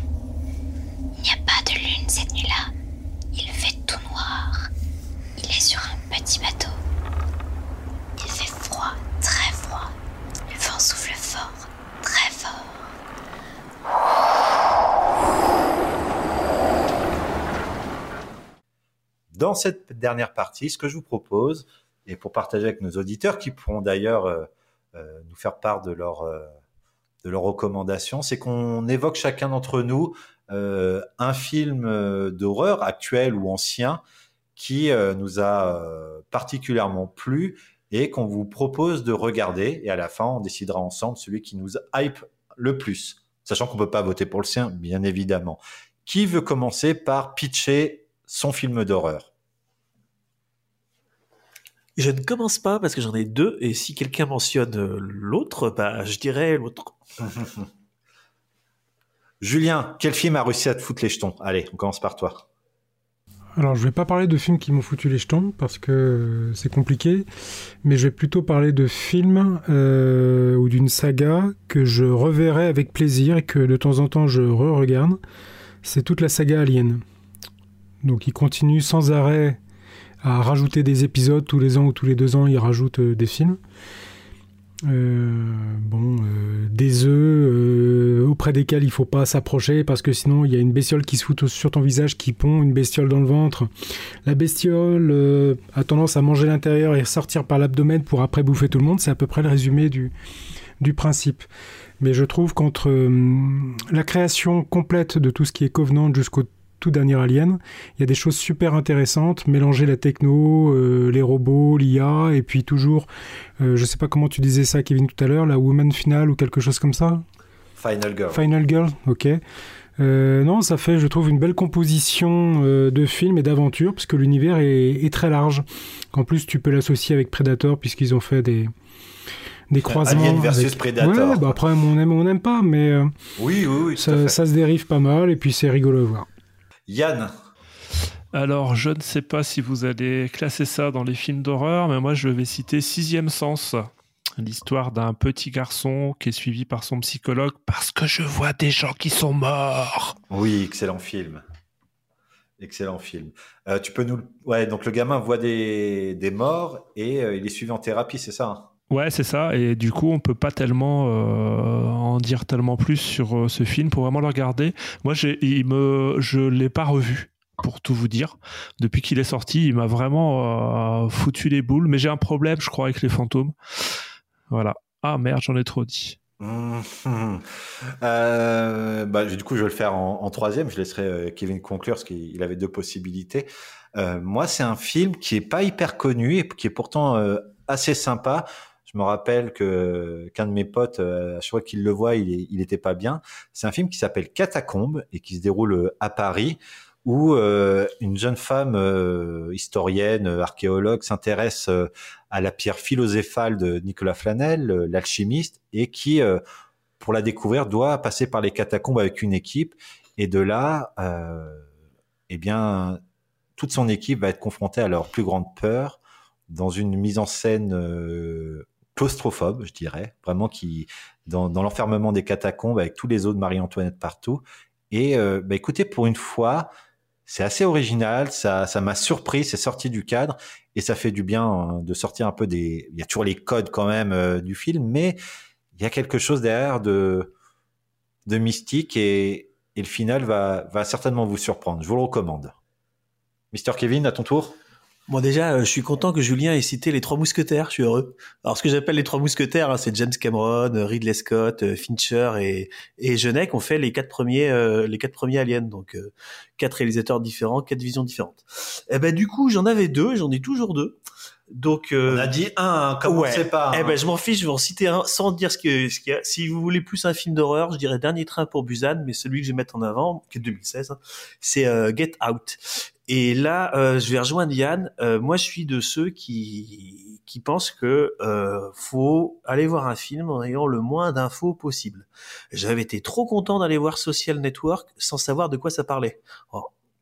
Il n'y a pas de lune cette nuit-là. Il fait tout noir. Il est sur un petit bateau. Il fait froid, très froid. Le vent souffle fort, très fort. Dans cette dernière partie, ce que je vous propose, et pour partager avec nos auditeurs, qui pourront d'ailleurs euh, euh, nous faire part de leur euh, de leurs recommandations, c'est qu'on évoque chacun d'entre nous un film euh, d'horreur actuel ou ancien qui euh, nous a euh, particulièrement plu et qu'on vous propose de regarder. Et à la fin, on décidera ensemble celui qui nous hype le plus, sachant qu'on peut pas voter pour le sien, bien évidemment. Qui veut commencer par pitcher son film d'horreur? Je ne commence pas parce que j'en ai deux et si quelqu'un mentionne euh, l'autre, bah je dirais l'autre. Julien, quel film a réussi à te foutre les jetons? Allez, on commence par toi. Alors, je vais pas parler de films qui m'ont foutu les jetons parce que c'est compliqué, mais je vais plutôt parler de films euh, ou d'une saga que je reverrai avec plaisir et que de temps en temps je re-regarde. C'est toute la saga Alien. Donc, il continue sans arrêt à rajouter des épisodes tous les ans ou tous les deux ans, il rajoute euh, des films. Euh, bon, euh, des œufs euh, au près desquels il faut pas s'approcher parce que sinon il y a une bestiole qui se fout sur ton visage, qui pond une bestiole dans le ventre. La bestiole a tendance à manger l'intérieur et sortir par l'abdomen pour après bouffer tout le monde. C'est à peu près le résumé du, du principe. Mais je trouve qu'entre la création complète de tout ce qui est Covenant jusqu'au tout dernier Alien, il y a des choses super intéressantes, mélanger la techno, euh, les robots, l'IA, et puis toujours, euh, je sais pas comment tu disais ça Kevin tout à l'heure, la Woman Finale ou quelque chose comme ça Final Girl. Final Girl, ok. Euh, non, ça fait, je trouve, une belle composition de films et d'aventures, puisque l'univers est, est, très large. En plus, tu peux l'associer avec Predator, puisqu'ils ont fait des, des croisements. Alien versus Predator. Ouais, bah après, on aime on n'aime pas, mais oui, oui, oui, ça, ça, se dérive pas mal, et puis c'est rigolo à voir. Yann alors, je ne sais pas si vous allez classer ça dans les films d'horreur, mais moi je vais citer Sixième Sens, l'histoire d'un petit garçon qui est suivi par son psychologue parce que je vois des gens qui sont morts. Oui, excellent film. Excellent film. Euh, tu peux nous. Ouais, donc le gamin voit des, des morts et euh, il est suivi en thérapie, c'est ça hein? Ouais, c'est ça. Et du coup, on peut pas tellement euh, en dire tellement plus sur euh, ce film pour vraiment le regarder. Moi, il me, je l'ai pas revu pour tout vous dire. Depuis qu'il est sorti, il m'a vraiment euh, foutu les boules. Mais j'ai un problème, je crois, avec les fantômes. Voilà. Ah merde, j'en ai trop dit. bah, du coup, je vais le faire en troisième. Je laisserai Kevin conclure parce qu'il avait deux possibilités. moi, c'est un film qui est pas hyper connu et qui est pourtant assez sympa. Je me rappelle que qu'un de mes potes, euh, à chaque fois qu'il le voit, il, est, il était pas bien. C'est un film qui s'appelle Catacombe et qui se déroule euh, à Paris, où euh, une jeune femme historienne, archéologue, s'intéresse à la pierre philoséphale de Nicolas Flanel, l'alchimiste, et qui, pour la découvrir, doit passer par les catacombes avec une équipe. Et de là, eh bien, toute son équipe va être confrontée à leur plus grande peur dans une mise en scène claustrophobe, je dirais, vraiment qui dans, dans l'enfermement des catacombes avec tous les autres Marie-Antoinette partout. Et euh, bah, écoutez, pour une fois, c'est assez original, ça ça m'a surpris, c'est sorti du cadre et ça fait du bien hein, de sortir un peu des. Il y a toujours les codes quand même euh, du film, mais il y a quelque chose derrière de de mystique et, et le final va va certainement vous surprendre. Je vous le recommande. Mister Kevin, à ton tour. Moi déjà, euh, je suis content que Julien ait cité les trois mousquetaires. Je suis heureux. Alors ce que j'appelle les trois mousquetaires, hein, c'est James Cameron, euh, Ridley Scott, euh, Fincher et et Jeunet qui ont fait les quatre premiers les quatre premiers Aliens. Donc quatre réalisateurs différents, quatre visions différentes. Et eh ben du coup, j'en avais deux, j'en ai toujours deux. Donc on a dit un, hein, commencez pas. Eh ben je m'en fiche, je vais en citer un sans dire ce que ce qu'il y a. Si vous voulez plus un film d'horreur, je dirais Dernier train pour Busan, mais celui que je vais mettre en avant, qui est 2016, hein, c'est Get Out. Et là, euh, je vais rejoindre Yann. Euh, moi, je suis de ceux qui qui pensent que euh, faut aller voir un film en ayant le moins d'infos possible. J'avais été trop content d'aller voir Social Network sans savoir de quoi ça parlait.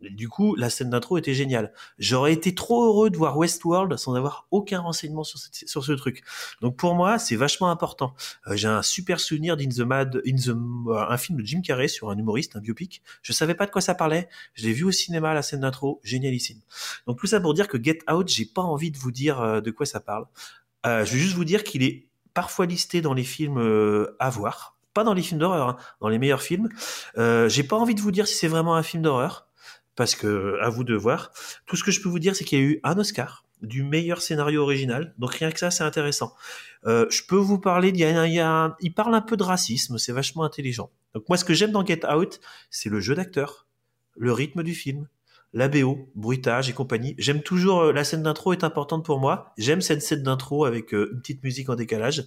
Du coup, la scène d'intro était géniale. J'aurais été trop heureux de voir Westworld sans avoir aucun renseignement sur, ce, sur ce truc. Donc pour moi, c'est vachement important. Euh, j'ai un super souvenir d'In the Mad, in the, euh, un film de Jim Carrey sur un humoriste, un biopic. Je savais pas de quoi ça parlait. Je l'ai vu au cinéma, la scène d'intro, génialissime. Donc tout ça pour dire que Get Out, j'ai pas envie de vous dire euh, de quoi ça parle. je vais juste vous dire qu'il est parfois listé dans les films à voir. Pas dans les films d'horreur, hein, dans les meilleurs films. j'ai pas envie de vous dire si c'est vraiment un film d'horreur parce que à vous de voir. Tout ce que je peux vous dire, c'est qu'il y a eu un Oscar du meilleur scénario original. Donc rien que ça, c'est intéressant. Euh, je peux vous parler, il, y a, il, y a il parle un peu de racisme, c'est vachement intelligent. Donc moi, ce que j'aime dans Get Out, c'est le jeu d'acteur, le rythme du film, la BO, bruitage et compagnie. J'aime toujours euh, la scène d'intro est importante pour moi. J'aime cette scène d'intro avec euh, une petite musique en décalage.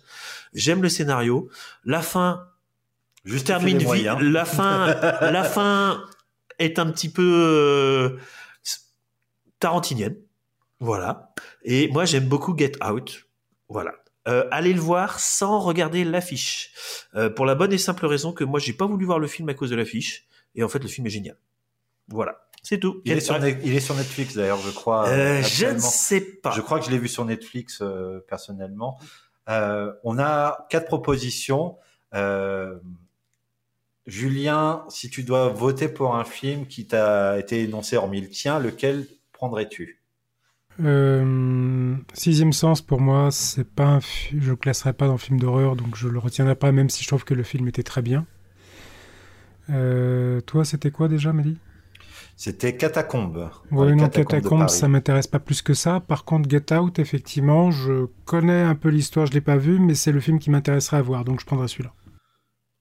J'aime le scénario. La fin, je termine la fin, la fin est un petit peu euh, tarantinienne. Voilà. Et moi, j'aime beaucoup Get Out. Voilà. Euh, allez le voir sans regarder l'affiche. Euh, pour la bonne et simple raison que moi, j'ai pas voulu voir le film à cause de l'affiche. Et en fait, le film est génial. Voilà. C'est tout. Il est, sur, il est, sur, Netflix d'ailleurs, je crois. je ne sais pas. Je crois que je l'ai vu sur Netflix personnellement. on a quatre propositions. Julien, si tu dois voter pour un film qui t'a été énoncé hormis le tien, lequel prendrais-tu? Euh, Sixième Sens, pour moi, c'est pas un je le classerai pas dans le film d'horreur, donc je le retiendrai pas, même si je trouve que le film était très bien. Euh, toi, c'était quoi déjà, Mehdi C'était Catacombe. Oui, non, Catacombe, ça m'intéresse pas plus que ça. Par contre, Get Out, effectivement, je connais un peu l'histoire, je l'ai pas vu, mais c'est le film qui m'intéresserait à voir, donc je prendrai celui-là.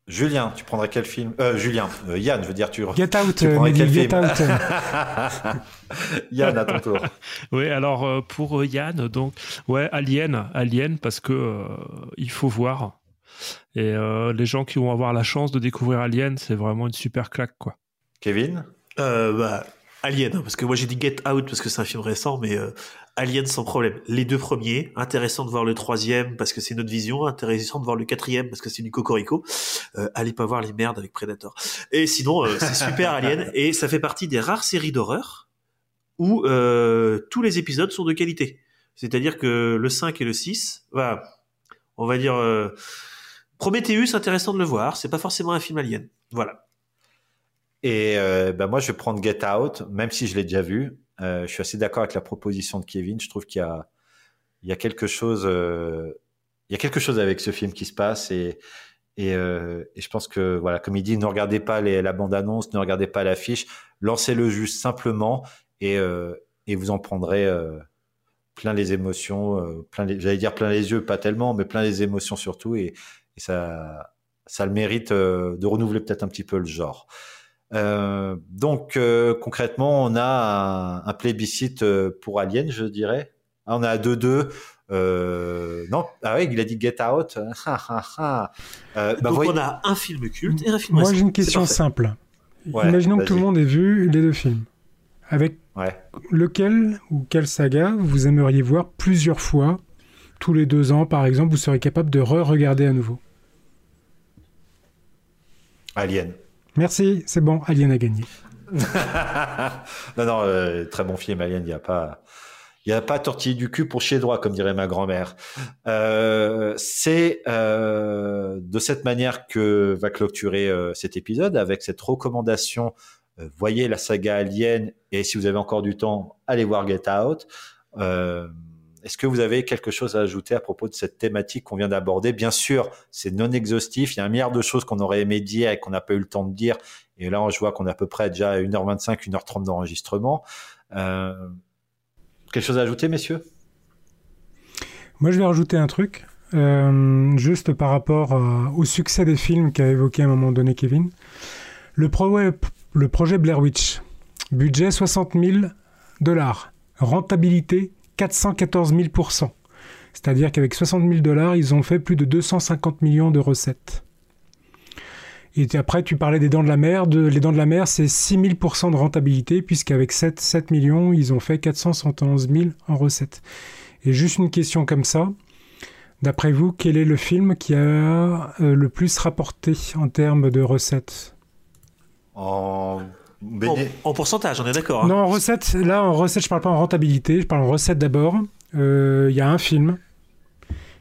Julien, tu prendrais quel film? Euh, Julien, euh, Yann, je veux dire, tu. Get Out, tu prendrais quel Get film? Out. Yann, à ton tour. Oui, alors euh, pour euh, Yann, donc ouais, Alien, Alien, parce que euh, il faut voir. Et euh, les gens qui vont avoir la chance de découvrir Alien, c'est vraiment une super claque, quoi. Kevin? Euh, bah, Alien, hein, parce que moi j'ai dit Get Out parce que c'est un film récent, mais euh, Alien sans problème. Les deux premiers, intéressant de voir le troisième parce que c'est notre vision, intéressant de voir le quatrième parce que c'est du cocorico. Euh, allez pas voir les merdes avec Predator. Et sinon, euh, c'est super Alien et ça fait partie des rares séries d'horreur où euh, tous les épisodes sont de qualité. C'est-à-dire que le 5 et le 6, voilà, on va dire euh, Prometheus, intéressant de le voir, c'est pas forcément un film Alien. Voilà. Et euh, bah, moi, je vais prendre Get Out, même si je l'ai déjà vu. Euh, je suis assez d'accord avec la proposition de Kevin. Je trouve qu'il y a, il y a quelque chose, euh, il y a quelque chose avec ce film qui se passe et et, euh, et je pense que voilà, comme il dit, ne regardez pas les, la bande annonce, ne regardez pas l'affiche, lancez-le juste simplement et euh, et vous en prendrez euh, plein les émotions, plein les, j'allais dire plein les yeux, pas tellement, mais plein les émotions surtout et, et ça ça le mérite de renouveler peut-être un petit peu le genre. Euh, donc euh, concrètement, on a un, un plébiscite euh, pour Alien, je dirais. Ah, on a 2-2. Euh, non, ah oui, il a dit Get Out. Bah, Donc voyez- on a un film culte et un film Moi, j'ai une question simple. Ouais, Imaginons que tout le monde ait vu les deux films. Avec Ouais. lequel ou quelle saga vous aimeriez voir plusieurs fois, tous les deux ans par exemple, vous serez capable de re-regarder à nouveau? Alien. Merci, c'est bon, Alien a gagné. non, non, euh, très bon film, Alien. Il n'y a pas, il y a pas tortille du cul pour chier droit, comme dirait ma grand-mère. Euh, c'est euh, de cette manière que va clôturer cet épisode avec cette recommandation. voyez la saga Alien et si vous avez encore du temps, allez voir Get Out. Euh, est-ce que vous avez quelque chose à ajouter à propos de cette thématique qu'on vient d'aborder? Bien sûr, c'est non exhaustif. Il y a un milliard de choses qu'on aurait aimé dire et qu'on n'a pas eu le temps de dire. Et là, je vois qu'on est à peu près déjà à 1h25, 1h30 d'enregistrement. Euh, quelque chose à ajouter, messieurs? Moi, je vais rajouter un truc, euh, juste par rapport à- au succès des films qu'a évoqué à un moment donné Kevin. Le, le projet Blair Witch, budget 60 000 dollars, rentabilité 414 000% C'est-à-dire qu'avec 60 000 dollars, ils ont fait plus de 250 millions de recettes. Et après, tu parlais des dents de la mer. Les dents de la mer, c'est 6 000% de rentabilité, puisqu'avec 7, 7 millions, ils ont fait 471 000 en recettes. Et juste une question comme ça. D'après vous, quel est le film qui a euh, le plus rapporté en termes de recettes? En, en pourcentage, on est d'accord. hein. Non, en recettes, là, en recettes, je parle pas en rentabilité, je parle en recettes d'abord. Euh, Il y a un film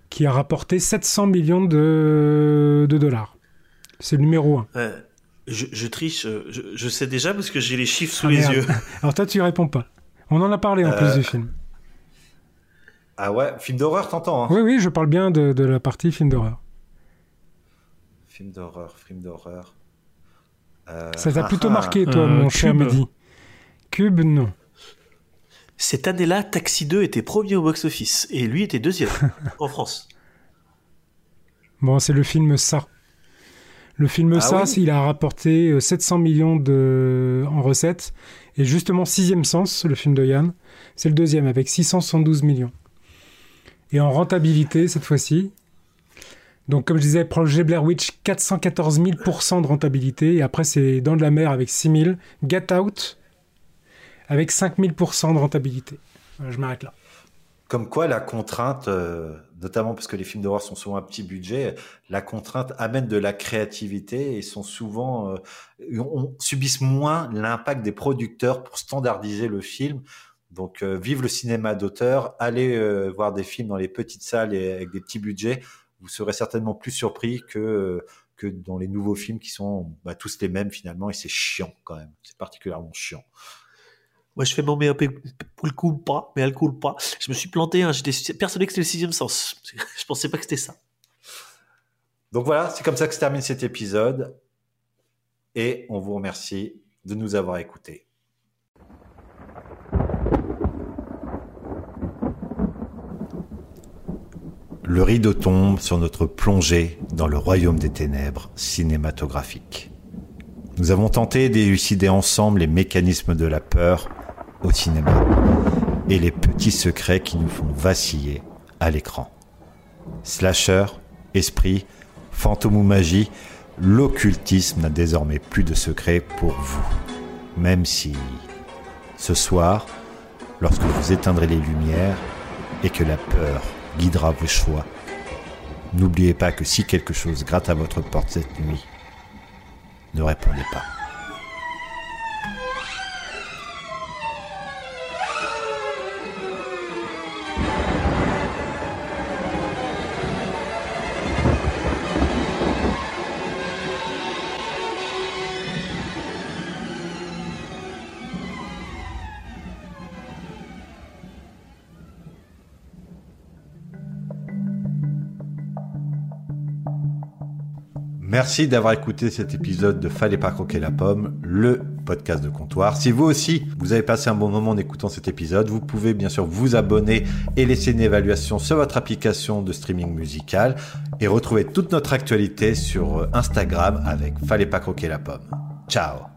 qui a rapporté 700 millions de, de dollars. C'est le numéro 1. Euh, je, je triche, euh, je, je sais déjà parce que j'ai les chiffres sous Ah, les merde. yeux. Alors toi, tu réponds pas. On en a parlé en Euh, plus du film. Ah ouais, film d'horreur, t'entends hein Oui, oui, je parle bien de, de la partie film d'horreur. Film d'horreur, film d'horreur. Euh, Ça t'a ah, plutôt ah. marqué, toi, mon cher Mehdi. Cube, non. Cette année-là, Taxi 2 était premier au box-office et lui était deuxième en France. Bon, c'est le film Ça. Le film Ah Ça, oui il a rapporté euh, 700 millions de... en recettes. Et justement, Sixième Sens, le film de Yann, c'est le deuxième avec 672 millions. Et en rentabilité, cette fois-ci, donc comme je disais, projet Blair Witch, 414 000 de rentabilité. Et après, c'est Dans de la mer avec 6 000. Get Out avec 5 000 de rentabilité. Je m'arrête là. Comme quoi, la contrainte, euh, notamment parce que les films d'horreur sont souvent à petit budget, la contrainte amène de la créativité et sont souvent, euh, on, subissent moins l'impact des producteurs pour standardiser le film. Donc, euh, vive le cinéma d'auteur, allez euh, voir des films dans les petites salles et avec des petits budgets. Vous serez certainement plus surpris que que dans les nouveaux films qui sont bah, tous les mêmes finalement et c'est chiant quand même. C'est particulièrement chiant. Moi, je fais mon meilleur le coule pas, mais elle coule pas. Je me suis planté, hein, j'étais persuadé que c'était le sixième sens. Je pensais pas que c'était ça. Donc voilà, c'est comme ça que se termine cet épisode. et on vous remercie de nous avoir écoutés. Le rideau tombe sur notre plongée dans le royaume des ténèbres cinématographiques. Nous avons tenté d'élucider ensemble les mécanismes de la peur au cinéma et les petits secrets qui nous font vaciller à l'écran. Slasher, esprit, fantôme ou magie, l'occultisme n'a désormais plus de secret pour vous. Même si, ce soir, lorsque vous éteindrez les lumières et que la peur guidera vos choix, n'oubliez pas que si quelque chose gratte à votre porte cette nuit, ne répondez pas. Merci d'avoir écouté cet épisode de Fallait pas croquer la pomme, le podcast de comptoir. Si vous aussi, vous avez passé un bon moment en écoutant cet épisode, vous pouvez bien sûr vous abonner et laisser une évaluation sur votre application de streaming musical et retrouver toute notre actualité sur Instagram avec Fallait pas croquer la pomme. Ciao